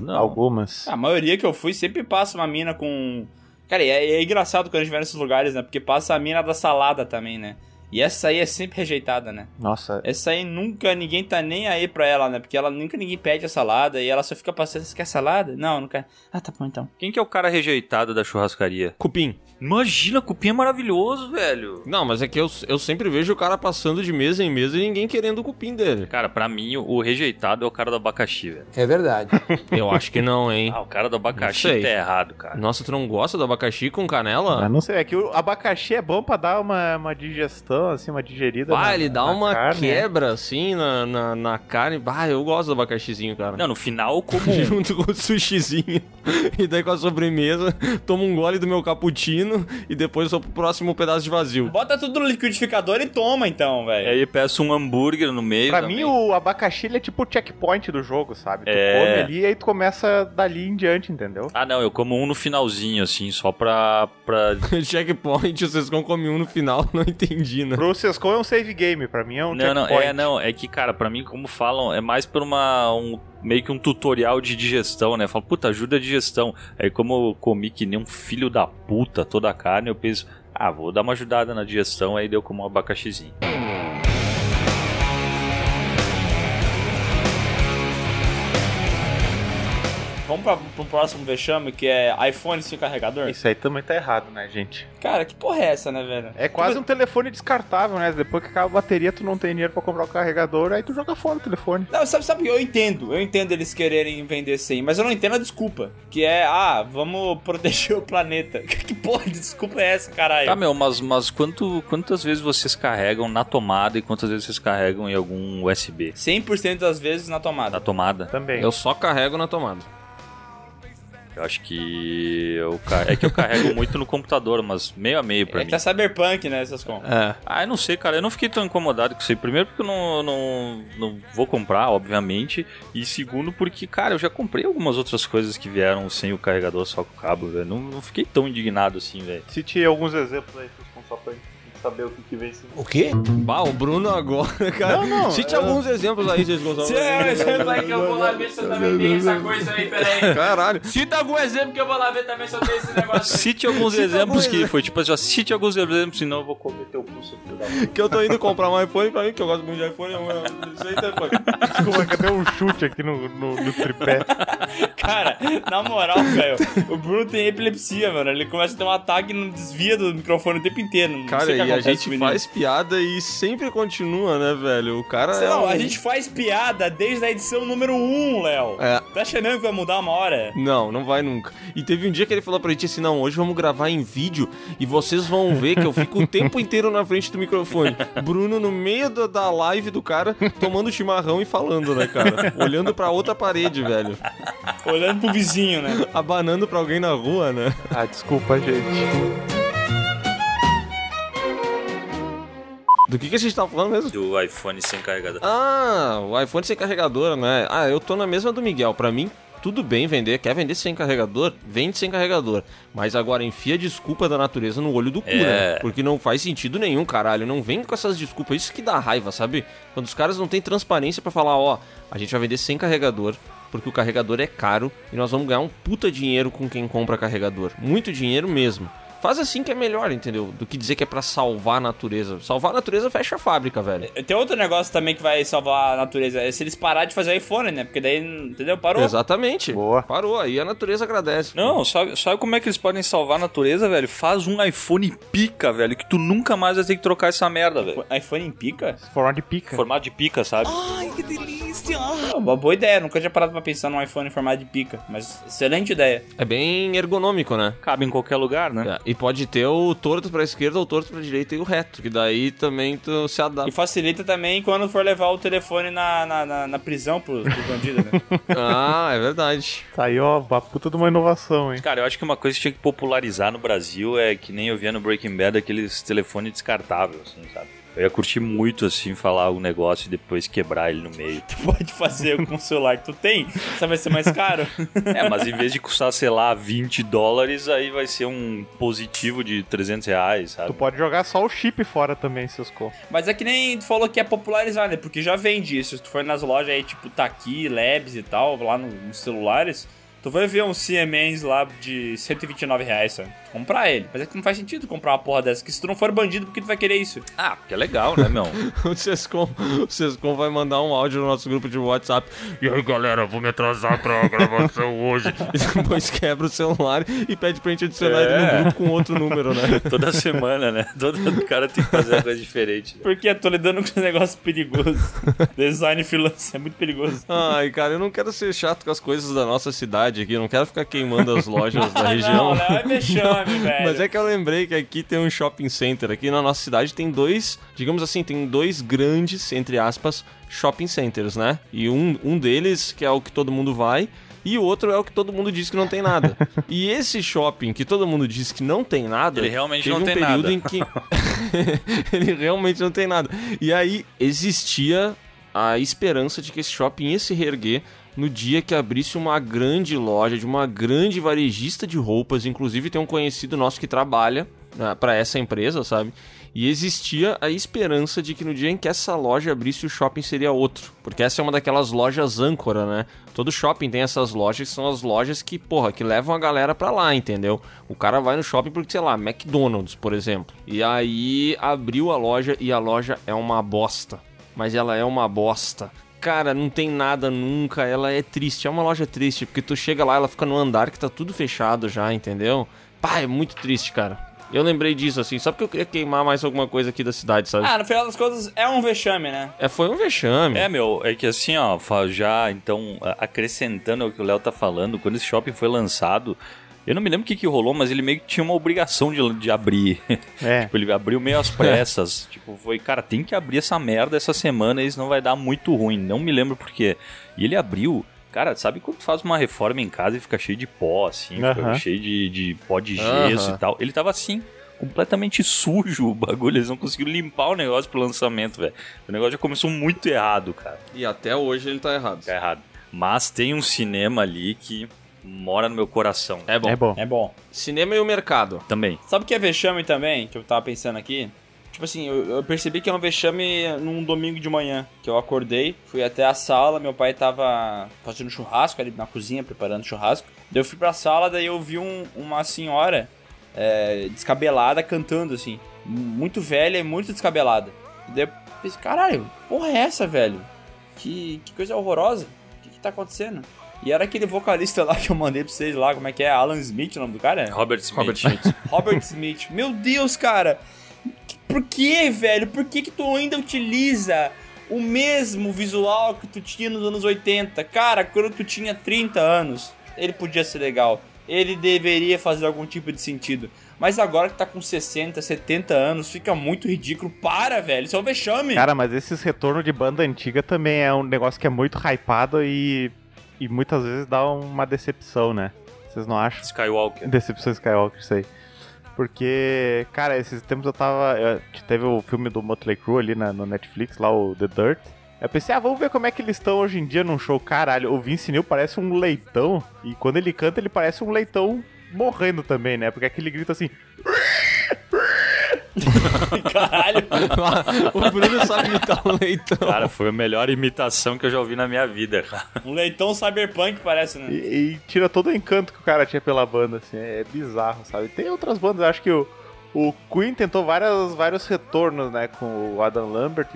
não. Algumas. A maioria que eu fui sempre passa uma mina com. Cara, é, é engraçado quando a gente vai nesses lugares, né? Porque passa a mina da salada também, né? E essa aí é sempre rejeitada, né? Nossa, Essa aí nunca ninguém tá nem aí pra ela, né? Porque ela nunca ninguém pede a salada e ela só fica passando, você quer salada? Não, não quer. Ah, tá bom então. Quem que é o cara rejeitado da churrascaria? Cupim. Imagina, cupim é maravilhoso, velho. Não, mas é que eu, eu sempre vejo o cara passando de mesa em mesa e ninguém querendo o cupim dele. Cara, pra mim, o rejeitado é o cara do abacaxi, velho. É verdade. Eu acho que não, hein? Ah, o cara do abacaxi tá errado, cara. Nossa, tu não gosta do abacaxi com canela? Mas não sei, é que o abacaxi é bom pra dar uma, uma digestão, assim, uma digerida. Bah, na- ele dá na uma carne, né? quebra assim na, na, na carne. Bah, eu gosto do abacaxizinho, cara. Não, no final, como. Junto com o sushizinho. E daí com a sobremesa, tomo um gole do meu cappuccino e depois sou pro próximo pedaço de vazio. Bota tudo no liquidificador e toma então, velho. Aí peço um hambúrguer no meio. Pra também. mim, o abacaxi ele é tipo o checkpoint do jogo, sabe? Tu É. come ali e aí tu começa dali em diante, entendeu? Ah, não, eu como um no finalzinho, assim, só pra. pra... Checkpoint, vocês vão comer um no final, não entendi, né? Pro Sescon é um save game, pra mim é um Não, não, checkpoint. é, não, é que, cara, pra mim, como falam, é mais por uma. Um, meio que um tutorial de digestão, né? Fala, puta, ajuda a digestão. Aí, como eu comi que nem um filho da puta toda a carne, eu penso, ah, vou dar uma ajudada na digestão, aí deu como um abacaxizinho. Vamos pra, pro próximo vexame, que é iPhone sem carregador? Isso aí também tá errado, né, gente? Cara, que porra é essa, né, velho? É quase um telefone descartável, né? Depois que acaba a bateria, tu não tem dinheiro pra comprar o carregador, aí tu joga fora o telefone. Não, sabe, sabe, eu entendo, eu entendo eles quererem vender sem, mas eu não entendo a desculpa. Que é, ah, vamos proteger o planeta. Que porra de desculpa é essa, caralho? Tá, meu, mas, mas quanto, quantas vezes vocês carregam na tomada e quantas vezes vocês carregam em algum USB? 100% das vezes na tomada. Na tomada? Também. Eu só carrego na tomada. Eu acho que eu, ca- é que eu carrego muito no computador, mas meio a meio pra É mim. que tá cyberpunk, né, essas compras. É. Ah, eu não sei, cara. Eu não fiquei tão incomodado com isso aí. Primeiro, porque eu não, não, não vou comprar, obviamente. E segundo, porque, cara, eu já comprei algumas outras coisas que vieram sem o carregador, só com o cabo, velho. Não, não fiquei tão indignado assim, velho. Cite alguns exemplos aí, só pra gente saber o que, que vem sim. O quê? Bah, o Bruno agora, cara. Não, não, Cite eu- alguns exemplos aí, vocês gostam. Se é um exemplo aí que eu vou lá ver se eu também tenho essa coisa aí, peraí. Caralho. Cita algum exemplo que eu vou lá ver também se eu tenho esse negócio aí. Cite alguns Cita exemplos algum que foi tipo assim, cite alguns exemplos, senão eu vou comer teu pulso, filho da puta. Que eu tô indo comprar um iPhone pra mim, que eu gosto muito de iPhone. eu- eu- Isso aí tá iPhone. Desculpa, que deu um chute aqui no, no, no tripé. Cara, na moral, velho, o Bruno tem epilepsia, mano. Ele começa a ter um ataque e não desvia do microfone o tempo inteiro. Não Cara, o e a gente faz piada e sempre continua, né, velho? O cara Sei é. lá, um- a gente faz piada desde a edição número 1, Léo. É. Tá achando que vai mudar uma hora? Não, não vai nunca. E teve um dia que ele falou pra gente assim: não, hoje vamos gravar em vídeo e vocês vão ver que eu fico o tempo inteiro na frente do microfone. Bruno no meio da, da live do cara, tomando chimarrão e falando, né, cara? Olhando pra outra parede, velho. Olhando pro vizinho, né? Abanando pra alguém na rua, né? Ah, desculpa, gente. Do que, que a gente tava falando mesmo? Do iPhone sem carregador. Ah, o iPhone sem carregador, né? Ah, eu tô na mesma do Miguel. Pra mim, tudo bem vender. Quer vender sem carregador? Vende sem carregador. Mas agora enfia a desculpa da natureza no olho do cu, É. né? Porque não faz sentido nenhum, caralho. Não vem com essas desculpas. Isso que dá raiva, sabe? Quando os caras não têm transparência pra falar, ó, a gente vai vender sem carregador. Porque o carregador é caro e nós vamos ganhar um puta dinheiro com quem compra carregador. Muito dinheiro mesmo. Faz assim que é melhor, entendeu? Do que dizer que é pra salvar a natureza. Salvar a natureza fecha a fábrica, velho. Tem outro negócio também que vai salvar a natureza. É se eles pararem de fazer iPhone, né? Porque daí, entendeu? Parou. Exatamente. Boa. Parou, aí a natureza agradece. Não, sabe, sabe como é que eles podem salvar a natureza, velho? Faz um iPhone pica, velho, que tu nunca mais vai ter que trocar essa merda, velho. iPhone em pica? Formato de pica. Formato de pica, sabe? Ai, que delícia! É uma boa ideia. Nunca tinha parado pra pensar num iPhone em formato de pica. Mas excelente ideia. É bem ergonômico, né? Cabe em qualquer lugar, né? É, E pode ter o torto pra esquerda, o torto pra direita e o reto. Que daí também tu se E adapta. facilita também quando for levar o telefone na, na, na, na prisão pros, pros bandidos, né? ah, é verdade. Tá aí, ó, uma puta de uma inovação, hein? Cara, eu acho que uma coisa que tinha que popularizar no Brasil é que nem eu via no Breaking Bad aqueles telefones descartáveis, assim, sabe? Eu ia curtir muito, assim, falar o negócio e depois quebrar ele no meio. Tu pode fazer com o celular que tu tem, só vai ser mais caro. É, mas em vez de custar, sei lá, 20 dólares, aí vai ser um positivo de 300 reais, sabe? Tu pode jogar só o chip fora também, seus co. Mas é que nem tu falou que é popularizar, né? Porque já vende isso. Se tu for nas lojas aí, tipo Taki, Labs e tal, lá no- nos celulares, tu vai ver uns Siemens lá de 129 reais, sabe? Comprar ele. Mas é que não faz sentido comprar uma porra dessa. Porque se tu não for bandido, por que tu vai querer isso? Ah, porque é legal, né, meu? O Sescom, o Sescom vai mandar um áudio no nosso grupo de WhatsApp. E aí, galera, vou me atrasar pra gravação hoje. E depois quebra o celular e pede pra gente adicionar ele no grupo com outro número, né? Toda semana, né? Todo cara tem que fazer uma coisa diferente. né? Porque eu tô lidando com um negócio perigoso. Design freelance é muito perigoso. Ai, cara, eu não quero ser chato com as coisas da nossa cidade aqui. eu Não quero ficar queimando as lojas da região. não, Léo, é vexame, velho. Mas é que eu lembrei que aqui tem um shopping center. Aqui na nossa cidade tem dois, digamos assim, tem dois grandes, entre aspas, shopping centers, né? E um, um deles, que é o que todo mundo vai, e o outro é o que todo mundo diz que não tem nada. e esse shopping que todo mundo diz que não tem nada. Ele realmente teve não um tem período nada. em que. ele realmente não tem nada. E aí existia a esperança de que esse shopping ia se reerguer no dia que abrisse uma grande loja de uma grande varejista de roupas, inclusive tem um conhecido nosso que trabalha para essa empresa, sabe? E existia a esperança de que no dia em que essa loja abrisse o shopping seria outro, porque essa é uma daquelas lojas âncora, né? Todo shopping tem essas lojas que são as lojas que, porra, que levam a galera pra lá, entendeu? O cara vai no shopping porque, sei lá, McDonald's, por exemplo. E aí abriu a loja e a loja é uma bosta. Mas ela é uma bosta cara, não tem nada nunca. Ela é triste, é uma loja triste, porque tu chega lá, ela fica no andar que tá tudo fechado já, entendeu? Pá, é muito triste, cara. Eu lembrei disso, assim, só porque eu queria queimar mais alguma coisa aqui da cidade, sabe? Ah, no final das contas, é um vexame, né? É, foi um vexame. É, meu, é que assim, ó, já então, acrescentando ao que o Léo tá falando, quando esse shopping foi lançado, eu não me lembro o que, que rolou, mas ele meio que tinha uma obrigação de, de abrir. É. tipo, ele abriu meio às pressas. tipo, foi, cara, tem que abrir essa merda essa semana e senão vai dar muito ruim. Não me lembro por quê. E ele abriu. Cara, sabe quando tu faz uma reforma em casa e fica cheio de pó, assim, fica Aham. cheio de, de pó de gesso Aham. e tal? Ele tava assim, completamente sujo o bagulho. Eles não conseguiram limpar o negócio pro lançamento, velho. O negócio já começou muito errado, cara. E até hoje ele tá errado. Tá errado. Mas tem um cinema ali que mora no meu coração. É bom. É bom. É bom. Cinema e o mercado. Também. Sabe o que é vexame também, que eu tava pensando aqui? Tipo assim, eu, eu percebi que é um vexame num domingo de manhã, que eu acordei, fui até a sala, meu pai tava fazendo churrasco ali na cozinha, preparando churrasco. Daí eu fui pra sala, daí eu vi um- uma senhora é, descabelada cantando, assim, muito velha e muito descabelada. Daí eu pensei, caralho, porra é essa, velho? Que, que coisa horrorosa, o que, que tá acontecendo? E era aquele vocalista lá que eu mandei pra vocês lá, como é que é? Alan Smith o nome do cara? Robert Smith. Robert Schmidt. Robert Smith. Meu Deus, cara. Por que, velho? Por que que tu ainda utiliza o mesmo visual que tu tinha nos anos 80? Cara, quando tu tinha 30 anos, ele podia ser legal. Ele deveria fazer algum tipo de sentido. Mas agora que tá com 60, 70 anos, fica muito ridículo. Para, velho. Isso é um vexame. Cara, mas esses retornos de banda antiga também é um negócio que é muito hypado e, e muitas vezes dá uma decepção, né? Vocês não acham? Skywalker. Decepção Skywalker, isso aí. Porque, cara, esses tempos eu tava. eu- teve o filme do Motley Crue ali na, no Netflix, lá o The Dirt. Eu pensei, ah, vamos ver como é que eles estão hoje em dia num show. Caralho, o Vince Neil parece um leitão. E quando ele canta, ele parece um leitão morrendo também, né? Porque aquele grito assim. Caralho. o Bruno sabe imitar um leitão. Cara, foi a melhor imitação que eu já ouvi na minha vida, cara. Um leitão cyberpunk parece, né? E, e tira todo o encanto que o cara tinha pela banda, assim. É bizarro, sabe? Tem outras bandas, acho que o, o Queen tentou várias, vários retornos, né? Com o Adam Lambert,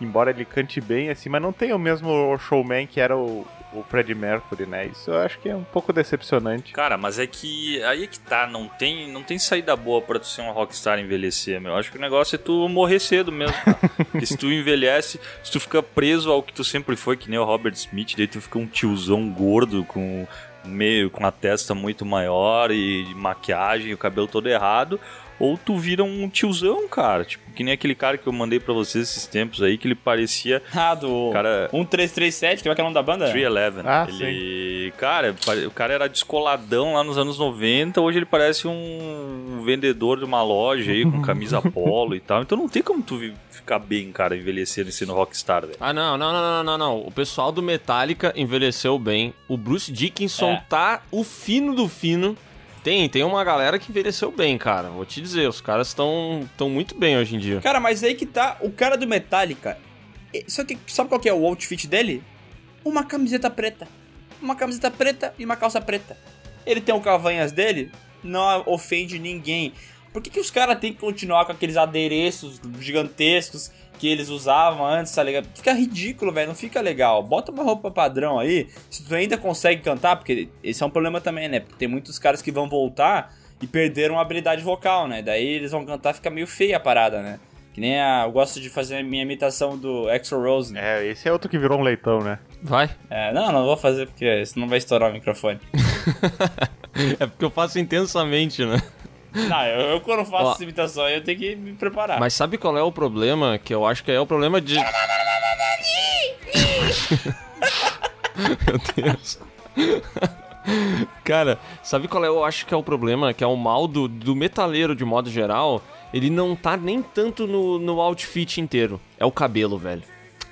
embora ele cante bem, assim, mas não tem o mesmo showman que era o, o Freddie Mercury, né? Isso eu acho que é um pouco decepcionante. Cara, mas é que aí é que tá, não tem, não tem saída boa pra tu ser um rockstar e envelhecer, meu. Acho que o negócio é tu morrer cedo mesmo. Porque se tu envelhece, se tu fica preso ao que tu sempre foi, que nem o Robert Smith, daí tu fica um tiozão gordo com meio com a testa muito maior e maquiagem e o cabelo todo errado, ou tu vira um tiozão, cara, tipo, que nem aquele cara que eu mandei pra vocês esses tempos aí que ele parecia Ah, do Cara- 1337, que é o nome da banda? 311. Ah, ele, cara, pare- o cara era descoladão lá nos anos 90, hoje ele parece um vendedor de uma loja aí com camisa polo e tal. Então não tem como tu ficar bem, cara, envelhecendo e sendo rockstar, velho. Ah, não, não, não, não, não, não. O pessoal do Metallica envelheceu bem. O Bruce Dickinson É. tá o fino do fino. Tem, tem uma galera que envelheceu bem, cara. Vou te dizer, os caras estão tão muito bem hoje em dia. Cara, mas aí que tá, o cara do Metallica, só que sabe qual que é o outfit dele? Uma camiseta preta. Uma camiseta preta e uma calça preta. Ele tem o cavanhas dele, não ofende ninguém. Por que, que os caras têm que continuar com aqueles adereços gigantescos que eles usavam antes, tá ligado? Fica ridículo, velho, não fica legal. Bota uma roupa padrão aí, se tu ainda consegue cantar, porque esse é um problema também, né? Porque tem muitos caras que vão voltar e perderam a habilidade vocal, né? Daí eles vão cantar, fica meio feia a parada, né? Que nem a. Eu gosto de fazer a minha imitação do Exo Rose, né? É, esse é outro que virou um leitão, né? Vai. É, não, não vou fazer porque senão vai estourar o microfone. É porque eu faço intensamente, né? Não, eu, eu quando faço Ó. essa imitação eu tenho que me preparar. Mas sabe qual é o problema? Que eu acho que é o problema de. Meu Deus. Cara, sabe qual é? Eu acho que é o problema, que é o mal do, do metaleiro de modo geral. Ele não tá nem tanto no, no outfit inteiro. É o cabelo, velho.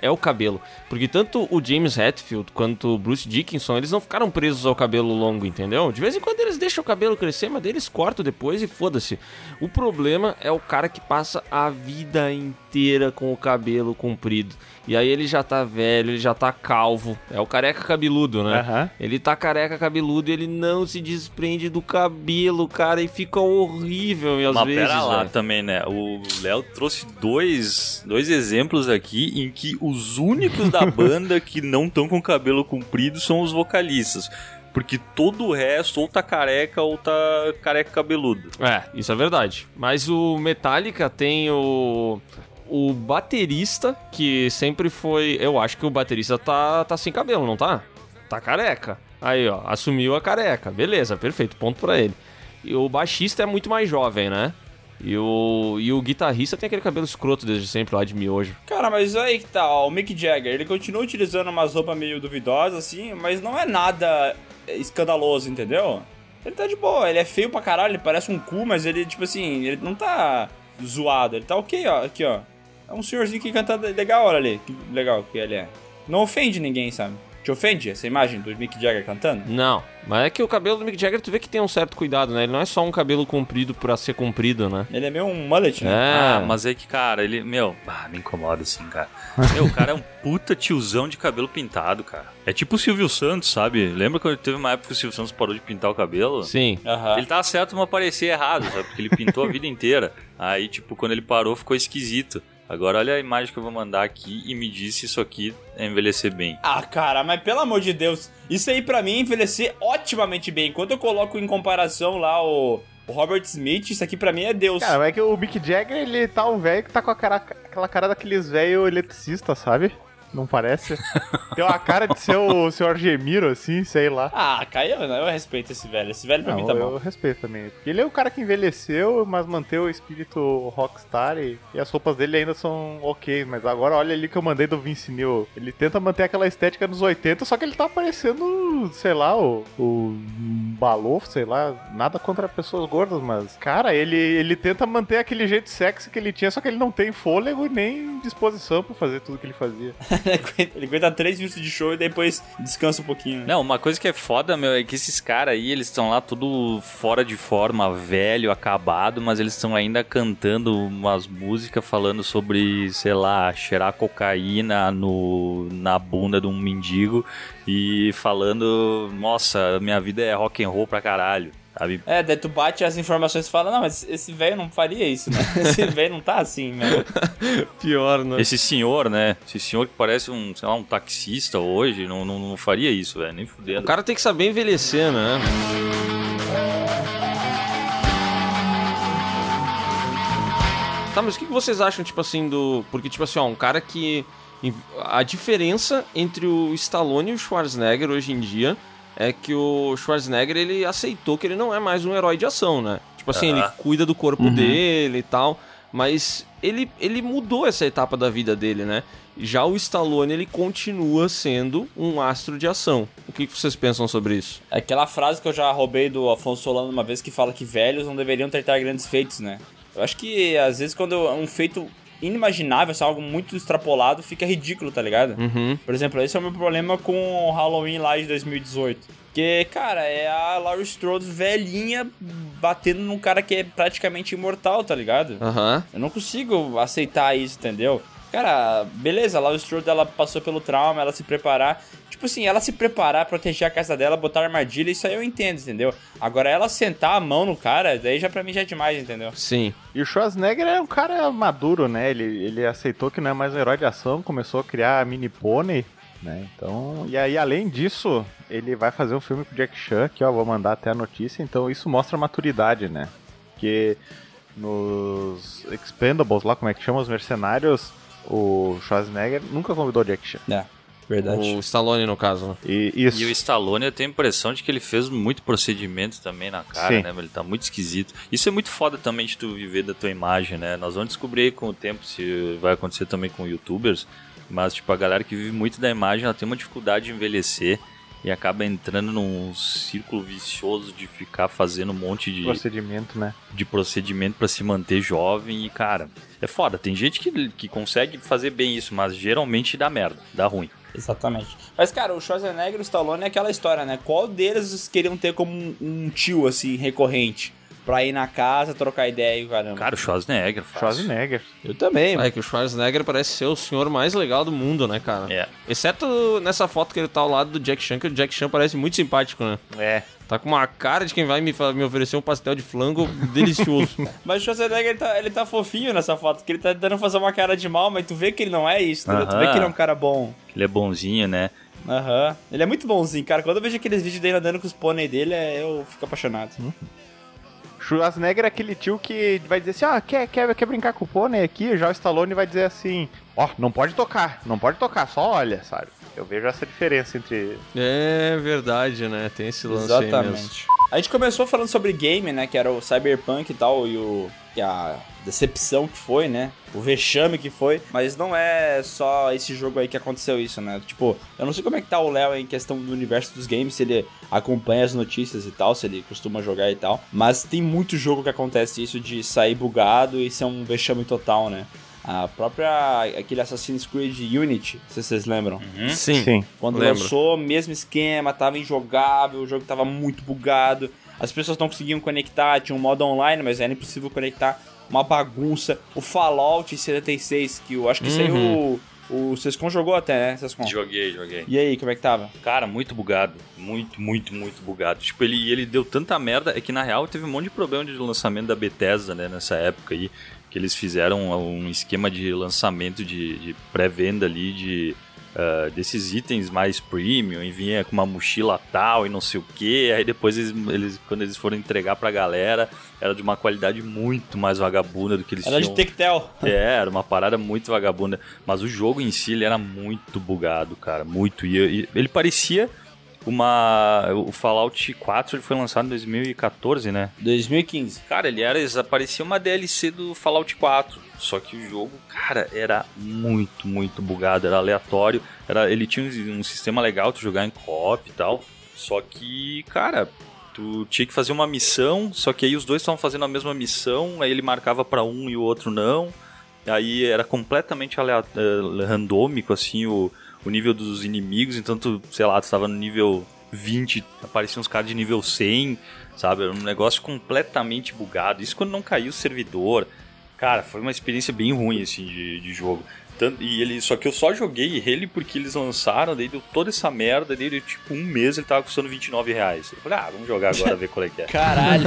É o cabelo. Porque tanto o James Hetfield quanto o Bruce Dickinson, eles não ficaram presos ao cabelo longo, entendeu? De vez em quando eles deixam o cabelo crescer, mas eles cortam depois e foda-se. O problema é o cara que passa a vida inteira com o cabelo comprido. E aí ele já tá velho, ele já tá calvo. É o careca cabeludo, né? Aham. Ele tá careca cabeludo e ele não se desprende do cabelo, cara, e fica horrível e às Mas vezes. pera lá velho. também, né? O Léo trouxe dois, dois exemplos aqui em que os únicos da banda que não estão com cabelo comprido são os vocalistas. Porque todo o resto ou tá careca ou tá careca cabeludo. É, isso é verdade. Mas o Metallica tem o. O baterista, que sempre foi. Eu acho que o baterista tá, tá sem cabelo, não tá? Tá careca. Aí, ó, assumiu a careca. Beleza, perfeito, ponto pra ele. E o baixista é muito mais jovem, né? E o, e o guitarrista tem aquele cabelo escroto desde sempre lá de miojo. Cara, mas aí que tá, ó, o Mick Jagger, ele continua utilizando umas roupas meio duvidosas, assim, mas não é nada escandaloso, entendeu? Ele tá de boa, ele é feio pra caralho, ele parece um cu, mas ele, tipo assim, ele não tá zoado, ele tá ok, ó, aqui, ó. É um senhorzinho que canta legal, olha ali, que legal que ele é. Não ofende ninguém, sabe? Te ofende essa imagem do Mick Jagger cantando? Não, mas é que o cabelo do Mick Jagger, tu vê que tem um certo cuidado, né? Ele não é só um cabelo comprido pra ser comprido, né? Ele é meio um mullet, né? É, Ah, mas é que, cara, ele, meu, ah, me incomoda assim, cara. Meu, o cara é um puta tiozão de cabelo pintado, cara. É tipo o Silvio Santos, sabe? Lembra quando teve uma época que o Silvio Santos parou de pintar o cabelo? Sim. Aham. Ele tava certo, mas parecia errado, sabe? Porque ele pintou a vida inteira. Aí, tipo, quando ele parou, ficou esquisito. Agora olha a imagem que eu vou mandar aqui e me diz se isso aqui é envelhecer bem. Ah, cara, mas pelo amor de Deus, isso aí pra mim é envelhecer otimamente bem. Quando eu coloco em comparação lá o, o Robert Smith, isso aqui pra mim é Deus. Cara, mas é que o Mick Jagger, ele tá um velho que tá com a cara, aquela cara daqueles velho eletricista, sabe? Não parece? Tem uma cara de ser o Sr. Gemiro, assim, sei lá. Ah, Caio, eu respeito esse velho. Esse velho pra Não, mim tá eu bom. respeito também. Porque ele é o cara que envelheceu, mas manteve o espírito rockstar e, e as roupas dele ainda são ok. Mas agora olha ali que eu mandei do Vince Neil. Ele tenta manter aquela estética dos 80, só que ele tá parecendo, sei lá, o, o Balofo, sei lá. Nada contra pessoas gordas, mas, cara, ele, ele tenta manter aquele jeito sexy que ele tinha, só que ele não tem fôlego nem disposição pra fazer tudo que ele fazia. Ele aguenta três minutos de show e depois descansa um pouquinho. Não, uma coisa que é foda, meu, é que esses caras aí, eles estão lá tudo fora de forma, velho, acabado, mas eles estão ainda cantando umas músicas falando sobre, sei lá, cheirar cocaína no, na bunda de um mendigo e falando, nossa, minha vida é rock and roll pra caralho, sabe? É, daí tu bate as informações e fala, não, mas esse velho não faria isso, né? Esse velho não tá assim, né? Pior, né? Esse senhor, né? Esse senhor que parece um, sei lá, um taxista hoje, não, não, não faria isso, velho, nem O fudendo. cara tem que saber envelhecer, né? Tá, mas o que que vocês acham, tipo assim, do. Porque, tipo assim, ó, um cara que. A diferença entre o Stallone e o Schwarzenegger hoje em dia é que o Schwarzenegger ele aceitou que ele não é mais um herói de ação, né? Tipo assim, ele cuida do corpo dele e tal, mas ele, ele mudou essa etapa da vida dele, né? Já o Stallone ele continua sendo um astro de ação. O que vocês pensam sobre isso? É Aquela frase que eu já roubei do Afonso Solano uma vez que fala que velhos não deveriam tentar grandes feitos, né? Eu acho que às vezes quando é um feito inimaginável, se é algo muito extrapolado, fica ridículo, tá ligado? Uhum. Por exemplo, esse é o meu problema com o Halloween lá de 2018. Que, cara, é a Laurie Strode velhinha batendo num cara que é praticamente imortal, tá ligado? Aham. Eu não consigo aceitar isso, entendeu? Cara, beleza, a Laurie Strode ela passou pelo trauma, ela se preparar. Tipo assim, ela se preparar, proteger a casa dela, botar armadilha, isso aí eu entendo, entendeu? Agora ela sentar a mão no cara, daí já pra mim já é demais, entendeu? Sim. E o Schwarzenegger é um cara maduro, né? Ele, ele aceitou que não é mais um herói de ação, começou a criar a mini pônei, né? Então, e aí além disso, ele vai fazer um filme com o Jack Chan, que ó, vou mandar até a notícia, então isso mostra maturidade, né? Porque nos Expendables, lá como é que chama, os mercenários, o Schwarzenegger nunca convidou o Jack Chan. É, verdade. O Stallone, no caso, né? E isso. E o Stallone, eu tenho a impressão de que ele fez muito procedimento também na cara, Sim. né? Ele tá muito esquisito. Isso é muito foda também de tu viver da tua imagem, né? Nós vamos descobrir aí com o tempo se vai acontecer também com youtubers. Mas, tipo, a galera que vive muito da imagem, ela tem uma dificuldade de envelhecer e acaba entrando num círculo vicioso de ficar fazendo um monte de, procedimento, né? de procedimento pra se manter jovem. E, cara, é foda. Tem gente que, que consegue fazer bem isso, mas geralmente dá merda, dá ruim. Exatamente. Mas, cara, o Schwarzenegger e o Stallone é aquela história, né? Qual deles queriam ter como um, um tio, assim, recorrente? Pra ir na casa, trocar ideia e caramba. Cara, o Schwarzenegger faz. Schwarzenegger. Eu também. É que o Schwarzenegger parece ser o senhor mais legal do mundo, né, cara? É. Exceto nessa foto que ele tá ao lado do Jack Chan, que o Jack Chan parece muito simpático, né? É. Tá com uma cara de quem vai me, me oferecer um pastel de flango delicioso. Mas o Schwarzenegger, ele tá, ele tá fofinho nessa foto, porque ele tá tentando fazer uma cara de mal, mas tu vê que ele não é isso, entendeu? Tu vê que ele é um cara bom. Ele é bonzinho, né? Aham. Ele é muito bonzinho, cara. Quando eu vejo aqueles vídeos dele andando com os pônei dele, é- eu fico apaixonado. Schwarzenegger é aquele tio que vai dizer assim, ah, quer, quer, quer brincar com o pônei aqui? Já o Stallone vai dizer assim, ó, não pode tocar, não pode tocar, só olha, sabe? Eu vejo essa diferença entre... é verdade, né? Tem esse lance aí mesmo. Exatamente. A gente começou falando sobre game, né? Que era o Cyberpunk e tal, e o. E a decepção que foi, né? O vexame que foi. Mas não é só esse jogo aí que aconteceu isso, né? Tipo, eu não sei como é que tá o Léo em questão do universo dos games, se ele acompanha as notícias e tal, se ele costuma jogar e tal. Mas tem muito jogo que acontece isso de sair bugado e ser um vexame total, né? A própria. aquele Assassin's Creed Unity, se vocês lembram. Sim. Sim. Quando Lembro. lançou, mesmo esquema, tava injogável, o jogo tava muito bugado, as pessoas não conseguiam conectar, tinha um modo online, mas era impossível conectar, uma bagunça. O Fallout 76, que eu acho que isso aí o, o Sescon jogou até, né, Sescon? Joguei, joguei. E aí, como é que tava? Cara, muito bugado. Muito, muito, muito bugado. Tipo, ele, ele deu tanta merda. É que na real teve um monte de problema de lançamento da Bethesda, né? Nessa época aí. Que eles fizeram um esquema de lançamento de, de pré-venda ali de. Ah, desses itens mais premium e vinha com uma mochila tal e não sei o que. Aí depois eles, eles- quando eles foram entregar pra galera, era de uma qualidade muito mais vagabunda do que eles Era de tinham. Tectel. É, era uma parada muito vagabunda. Mas o jogo em si, ele era muito bugado, cara. Muito. E, e ele parecia uma... O Fallout 4, ele foi lançado em 2014, né? 2015. Cara, ele era... Parecia uma DLC do Fallout 4. Só que o jogo, cara, era muito, muito bugado. Era aleatório. Era, ele tinha um, um sistema legal de jogar em co-op e tal. Só que, cara... Tu tinha que fazer uma missão, só que aí os dois estavam fazendo a mesma missão, aí ele marcava pra um e o outro não. Aí era completamente alea- eh, randômico, assim, o, o nível dos inimigos. Então, tu, sei lá, tu tava no nível 20, apareciam uns caras de nível 100, sabe? Era um negócio completamente bugado. Isso quando não caiu o servidor. Cara, foi uma experiência bem ruim, assim, de, de jogo. Tanto- e ele, só que eu só joguei ele porque eles lançaram, daí deu toda essa merda, daí deu, tipo um mês ele tava custando 29 reais. Eu falei, ah, vamos jogar agora, ver qual é que é. Caralho.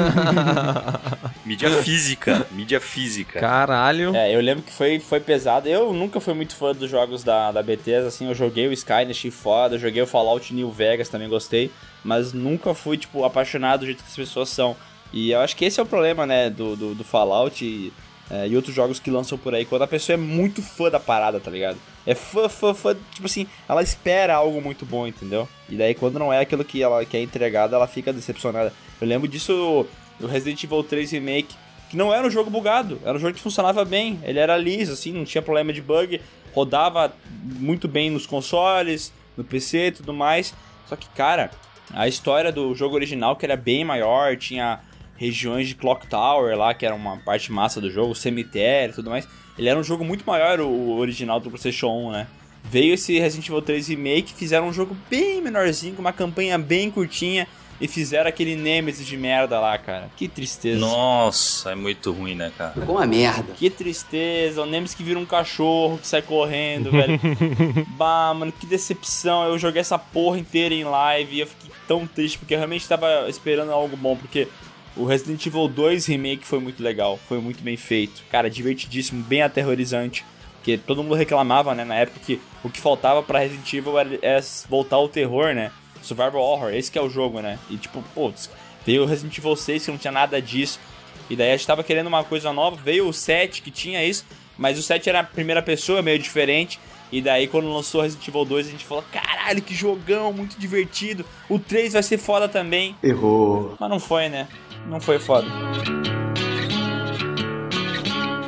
mídia física, mídia física. Caralho. É, eu lembro que foi, foi pesado. Eu nunca fui muito fã dos jogos da, da Bethesda, assim, eu joguei o Skyrim, achei foda, eu joguei o Fallout New Vegas, também gostei, mas nunca fui, tipo, apaixonado do jeito que as pessoas são. E eu acho que esse é o problema, né, do, do, do Fallout e, é, e outros jogos que lançam por aí, quando a pessoa é muito fã da parada, tá ligado? É fã, fã, fã, tipo assim, ela espera algo muito bom, entendeu? E daí quando não é aquilo que ela que é entregado, ela fica decepcionada. Eu lembro disso do Resident Evil 3 Remake, que não era um jogo bugado, era um jogo que funcionava bem, ele era liso, assim, não tinha problema de bug, rodava muito bem nos consoles, no PC e tudo mais. Só que, cara, a história do jogo original, que era bem maior, tinha regiões de Clock Tower lá, que era uma parte massa do jogo, cemitério e tudo mais. Ele era um jogo muito maior, o original do PlayStation 1, né? Veio esse Resident Evil 3 Remake, fizeram um jogo bem menorzinho, com uma campanha bem curtinha, e fizeram aquele Nemesis de merda lá, cara. Que tristeza. Nossa, é muito ruim, né, cara? Ficou uma merda. Que tristeza, o Nemesis que vira um cachorro que sai correndo, velho. bah, mano, que decepção. Eu joguei essa porra inteira em live e eu fiquei tão triste porque eu realmente tava esperando algo bom, porque o Resident Evil 2 Remake foi muito legal, foi muito bem feito. Cara, divertidíssimo, bem aterrorizante. Porque todo mundo reclamava, né, na época que o que faltava pra Resident Evil era, era voltar ao terror, né? Survival Horror, esse que é o jogo, né? E tipo, pô, veio o Resident Evil 6 que não tinha nada disso. E daí a gente tava querendo uma coisa nova, veio o 7 que tinha isso, mas o 7 era a primeira pessoa, meio diferente. E daí quando lançou Resident Evil 2, a gente falou: "Caralho, que jogão, muito divertido. O 3 vai ser foda também". Errou. Mas não foi, né? Não foi foda.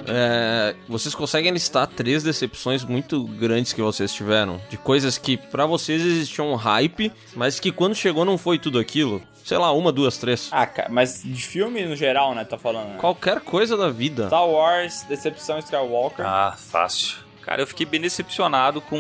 É, vocês conseguem listar três decepções muito grandes que vocês tiveram? De coisas que pra vocês existiam um hype, mas que quando chegou não foi tudo aquilo? Sei lá, uma, duas, três. Ah, cara, mas de filme no geral, né, tá falando, né? Qualquer coisa da vida. Star Wars, Decepção Skywalker. Ah, fácil. Cara, eu fiquei bem decepcionado com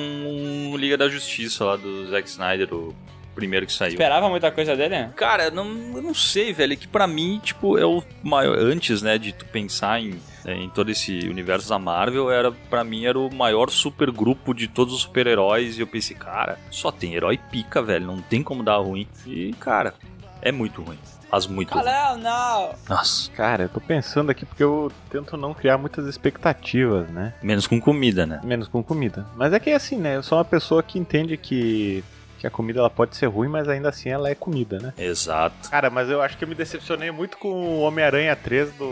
o Liga da Justiça lá do Zack Snyder, o primeiro que saiu. Esperava muita coisa dele? Cara, não, eu não sei, velho. É que pra mim, tipo, é o maior. Antes, né, de tu pensar em, é, em todo esse universo da Marvel, era para mim era o maior super grupo de todos os super-heróis. E eu pensei, cara, só tem herói pica, velho. Não tem como dar ruim. E, cara, é muito ruim. Faz muito ruim. Não, não. Nossa. Cara, eu tô pensando aqui porque eu tento não criar muitas expectativas, né? Menos com comida, né? Menos com comida. Mas é que é assim, né? Eu sou uma pessoa que entende que, que a comida ela pode ser ruim, mas ainda assim ela é comida, né? Exato. Cara, mas eu acho que eu me decepcionei muito com o Homem-Aranha 3 do,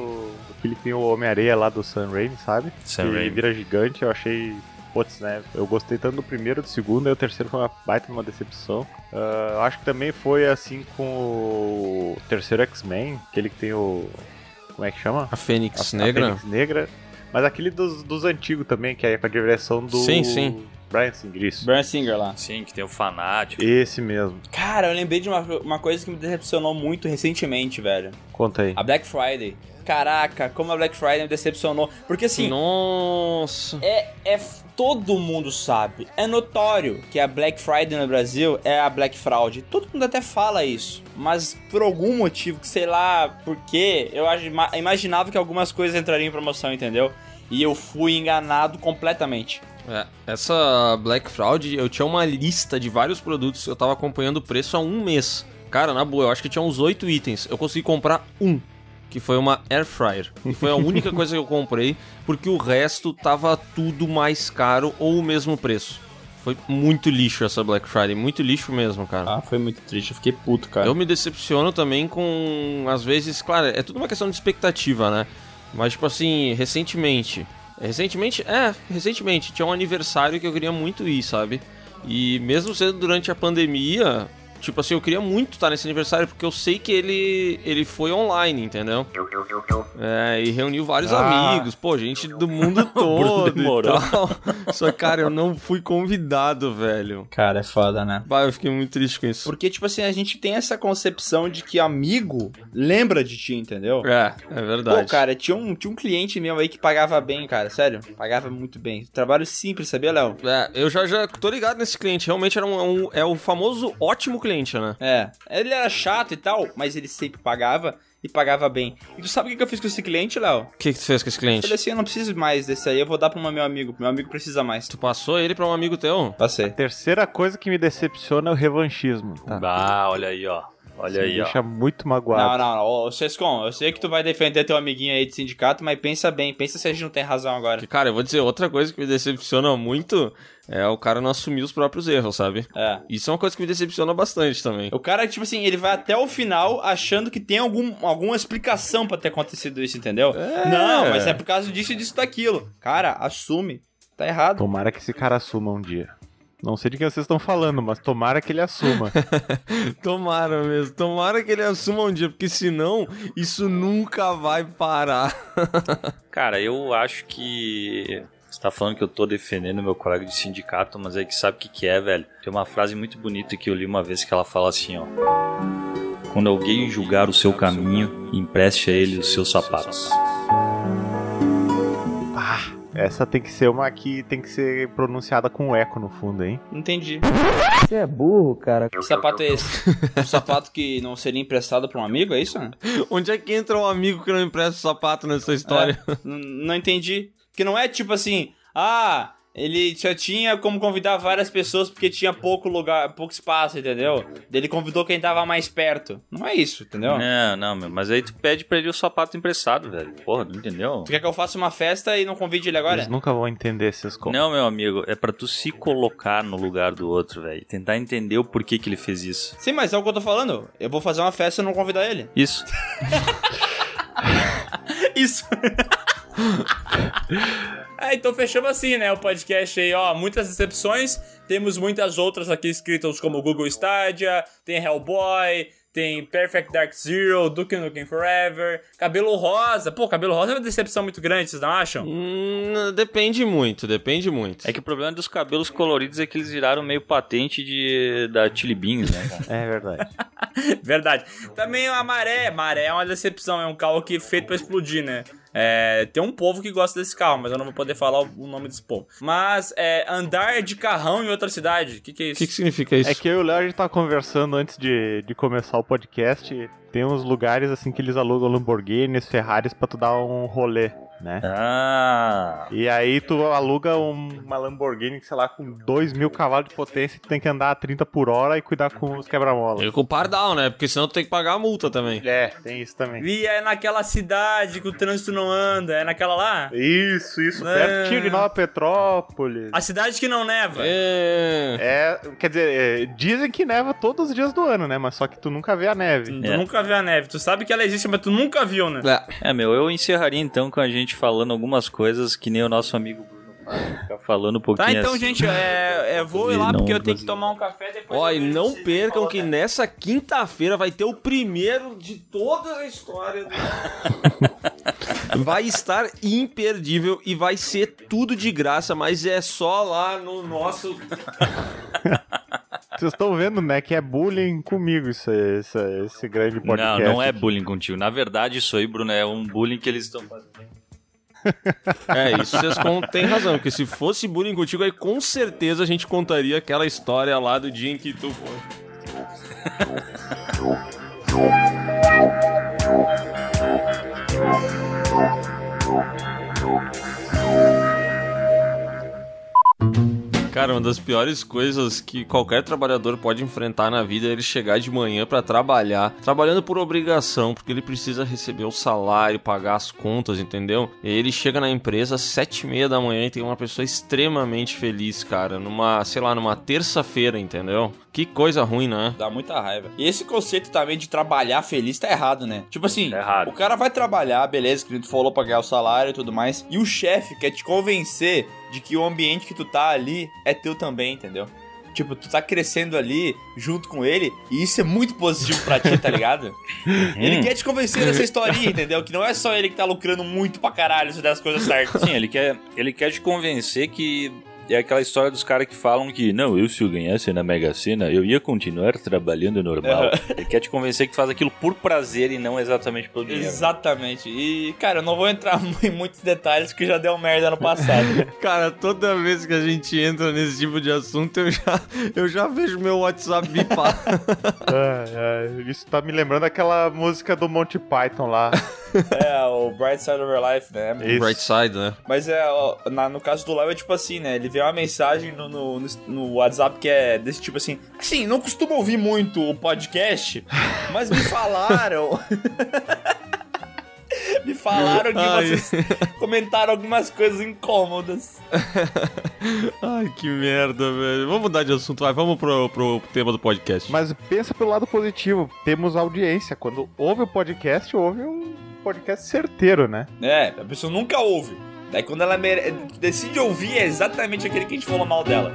do Filipinho Homem-Areia lá do Sam Raimi, sabe? Sam que Raimi. vira gigante, eu achei. Putz, né? Eu gostei tanto do primeiro, do segundo, e o terceiro foi uma baita uma decepção. Eu acho que também foi assim com o terceiro X-Men, aquele que tem o. Como é que chama? A Fênix A- a Negra? Fênix Negra. Mas aquele dos, dos antigos também, que é com a direção do. Sim, sim. Brian Singer, isso. Brian Singer lá. Sim, que tem o fanático. Esse mesmo. Cara, eu lembrei de uma, uma coisa que me decepcionou muito recentemente, velho. Conta aí. A Black Friday. Caraca, como a Black Friday me decepcionou. Porque assim, Nossa. é, é. Todo mundo sabe. É notório que a Black Friday no Brasil é a Black Fraud. Todo mundo até fala isso. Mas por algum motivo, que sei lá por quê, eu agi- ima- imaginava que algumas coisas entrariam em promoção, entendeu? E eu fui enganado completamente. É, essa Black Fraud, eu tinha uma lista de vários produtos, eu tava acompanhando o preço há um mês. Cara, na boa, eu acho que tinha uns oito itens. Eu consegui comprar um, que foi uma Air Fryer. E foi a única coisa que eu comprei, porque o resto tava tudo mais caro ou o mesmo preço. Foi muito lixo essa Black Friday, muito lixo mesmo, cara. Ah, foi muito triste, eu fiquei puto, cara. Eu me decepciono também com, às vezes, claro, é tudo uma questão de expectativa, né? Mas, tipo assim, recentemente. Recentemente, é, recentemente, tinha um aniversário que eu queria muito ir, sabe? E mesmo sendo durante a pandemia, tipo assim, eu queria muito estar nesse aniversário porque eu sei que ele, ele foi online, entendeu? É, e reuniu vários Ah. amigos, pô, gente do mundo todo e tal. Só, cara, eu não fui convidado, velho. Cara, é foda, né? Bah, eu fiquei muito triste com isso. Porque, tipo assim, a gente tem essa concepção de que amigo lembra de ti, entendeu? É, é verdade. Pô, cara, tinha um, tinha um cliente meu aí que pagava bem, cara, sério. Pagava muito bem. Trabalho simples, sabia, Léo? É, eu já, já tô ligado nesse cliente. Realmente era um, um- é o famoso ótimo cliente, né? É. Ele era chato e tal, mas ele sempre pagava e pagava bem. E tu sabe o que que eu fiz com esse cliente, Léo? O que, que tu fez com esse Eu cliente? falei assim, eu não preciso mais desse aí, eu vou dar pro meu amigo. Meu amigo precisa mais. Tu passou ele pra um amigo teu? Passei. Terceira coisa que me decepciona é o revanchismo. Tá? Ah, olha aí, ó. Olha me aí, ó. deixa muito Não, magoado. não, não. Ô, Sescon, eu sei que tu vai defender teu amiguinho aí de sindicato, mas pensa bem, pensa se a gente não tem razão agora. Que, cara, eu vou dizer, outra coisa que me decepciona muito é o cara não assumir os próprios erros, sabe? É. Isso é uma coisa que me decepciona bastante também. O cara, tipo assim, ele vai até o final achando que tem algum, alguma explicação pra ter acontecido isso, entendeu? É. Não, mas é por causa disso e disso daquilo. Cara, assume. Tá errado. Tomara que esse cara assuma um dia. Não sei de quem vocês estão falando, mas tomara que ele assuma. Tomara mesmo, tomara que ele assuma um dia, porque senão isso nunca vai parar. Cara, eu acho que. Você tá falando que eu tô defendendo meu colega de sindicato, mas é que sabe o que, que é, velho? Tem uma frase muito bonita que eu li uma vez que ela fala assim, ó. Quando alguém julgar o seu caminho, empreste a ele os seus sapatos. Essa tem que ser uma que tem que ser pronunciada com eco no fundo, hein? Não entendi. Você é burro, cara. Que sapato é esse? um sapato que não seria emprestado pra um amigo, é isso? Onde é que entra um amigo que não empresta o sapato nessa história? É, não entendi. Porque não é tipo assim, ah, ele só tinha como convidar várias pessoas porque tinha pouco lugar, pouco espaço, entendeu? Ele convidou quem tava mais perto. Não é isso, entendeu? Não, não, meu, mas aí tu pede pra ele o sapato emprestado, velho. Porra, não entendeu? Tu quer que eu faça uma festa e não convide ele agora? Eles nunca vão entender esses contos. Não, meu amigo, é pra tu se colocar no lugar do outro, velho. Tentar entender o porquê que ele fez isso. Sim, mas é o que eu tô falando. Eu vou fazer uma festa e não convidar ele. Isso. Isso. É, então fechamos assim, né? O podcast aí, ó, muitas decepções. Temos muitas outras aqui escritas como Google Stadia, tem Hellboy, tem Perfect Dark Zero, Duke Nukem Forever, Cabelo Rosa. Pô, Cabelo Rosa é uma decepção muito grande, vocês não acham? Hum, depende muito, depende muito. É que o problema dos cabelos coloridos é que eles viraram meio patente de, da Chili Beans, né? É verdade. Verdade. Também a maré. Maré é uma decepção, é um carro que é feito pra explodir, né? É, tem um povo que gosta desse carro, mas eu não vou poder falar o o nome desse povo. Mas é, andar de carrão em outra cidade, o que, que é O isso? que, que significa isso? É que eu e o Léo, a gente tava conversando antes de, de começar o podcast. Tem uns lugares assim que eles alugam Lamborghinis, Ferraris pra tu dar um rolê, né? Ah. E aí tu aluga um- uma Lamborghini, sei lá, com 2 mil cavalos de potência e tu tem que andar a 30 por hora e cuidar com os quebra-molas. E com o pardal, né? Porque senão tu tem que pagar a multa também. É, tem isso também. E é naquela cidade que o trânsito não anda, é naquela lá? Isso, isso, É. pertinho de Nova Petrópolis. A cidade que não neva. É. É, quer dizer, é, dizem que neva todos os dias do ano, né? Mas só que tu nunca vê a neve. Tu nunca viu a neve. Tu sabe que ela existe, mas tu nunca viu, né? É. É, meu, eu encerraria então com a gente falando algumas coisas que nem o nosso amigo Bruno faz. Ficar falando um pouquinho Tá, então, assim. gente, é, é, vou ir lá não porque eu tenho que tomar um café depois. Ó, e não percam que nessa quinta-feira vai ter o primeiro de toda a história. do- vai estar imperdível e vai ser tudo de graça, mas é só lá no nosso. Vocês estão vendo, né, que é bullying comigo isso, aí, esse, esse grande Não, podcast. não é bullying contigo. Na verdade, isso aí, Bruno, é um bullying que eles estão fazendo. É, isso vocês têm razão, porque se fosse bullying contigo, aí com certeza a gente contaria aquela história lá do dia em que tu foi. Cara, uma das piores coisas que qualquer trabalhador pode enfrentar na vida é ele chegar de manhã pra trabalhar, trabalhando por obrigação, porque ele precisa receber o salário, pagar as contas, entendeu? E ele chega na empresa às sete e meia da manhã e tem uma pessoa extremamente feliz, cara, numa, sei lá, numa terça-feira, entendeu? Que coisa ruim, né? Dá muita raiva. E esse conceito também de trabalhar feliz tá errado, né? Tipo assim, Tá errado. o cara vai trabalhar, beleza, que tu falou pra ganhar o salário e tudo mais, e o chefe quer te convencer de que o ambiente que tu tá ali é teu também, entendeu? Tipo, tu tá crescendo ali junto com ele, e isso é muito positivo pra ti, tá ligado? Ele quer te convencer dessa historinha, entendeu? Que não é só ele que tá lucrando muito pra caralho se der as coisas certas. Sim, ele quer, ele quer te convencer que é aquela história dos caras que falam que, não, eu se eu ganhasse na Mega Sena, eu ia continuar trabalhando normal. Ele quer te convencer que faz aquilo por prazer e não exatamente pelo dinheiro. Exatamente. E, cara, eu não vou entrar em muitos detalhes que já deu merda no passado. Cara, toda vez que a gente entra nesse tipo de assunto, eu já, eu já vejo meu WhatsApp bipar. Ai, ai, isso tá me lembrando aquela música do Monty Python lá. é, o Bright Side of Your Life, né? Isso. Bright side, né? Mas é, ó, na- no caso do Léo é tipo assim, né? Ele vê uma mensagem no, no, no- WhatsApp que é desse tipo assim. Assim, não costumo ouvir muito o podcast, mas me falaram. me falaram que Ai. vocês comentaram algumas coisas incômodas. Ai, que merda, velho. Vamos mudar de assunto, vai. Vamos pro, pro tema do podcast. Mas pensa pelo lado positivo, temos audiência. Quando ouve o podcast, ouve um podcast certeiro, né? É, a pessoa nunca ouve. Daí quando ela mere... decide ouvir, é exatamente aquele que a gente falou mal dela.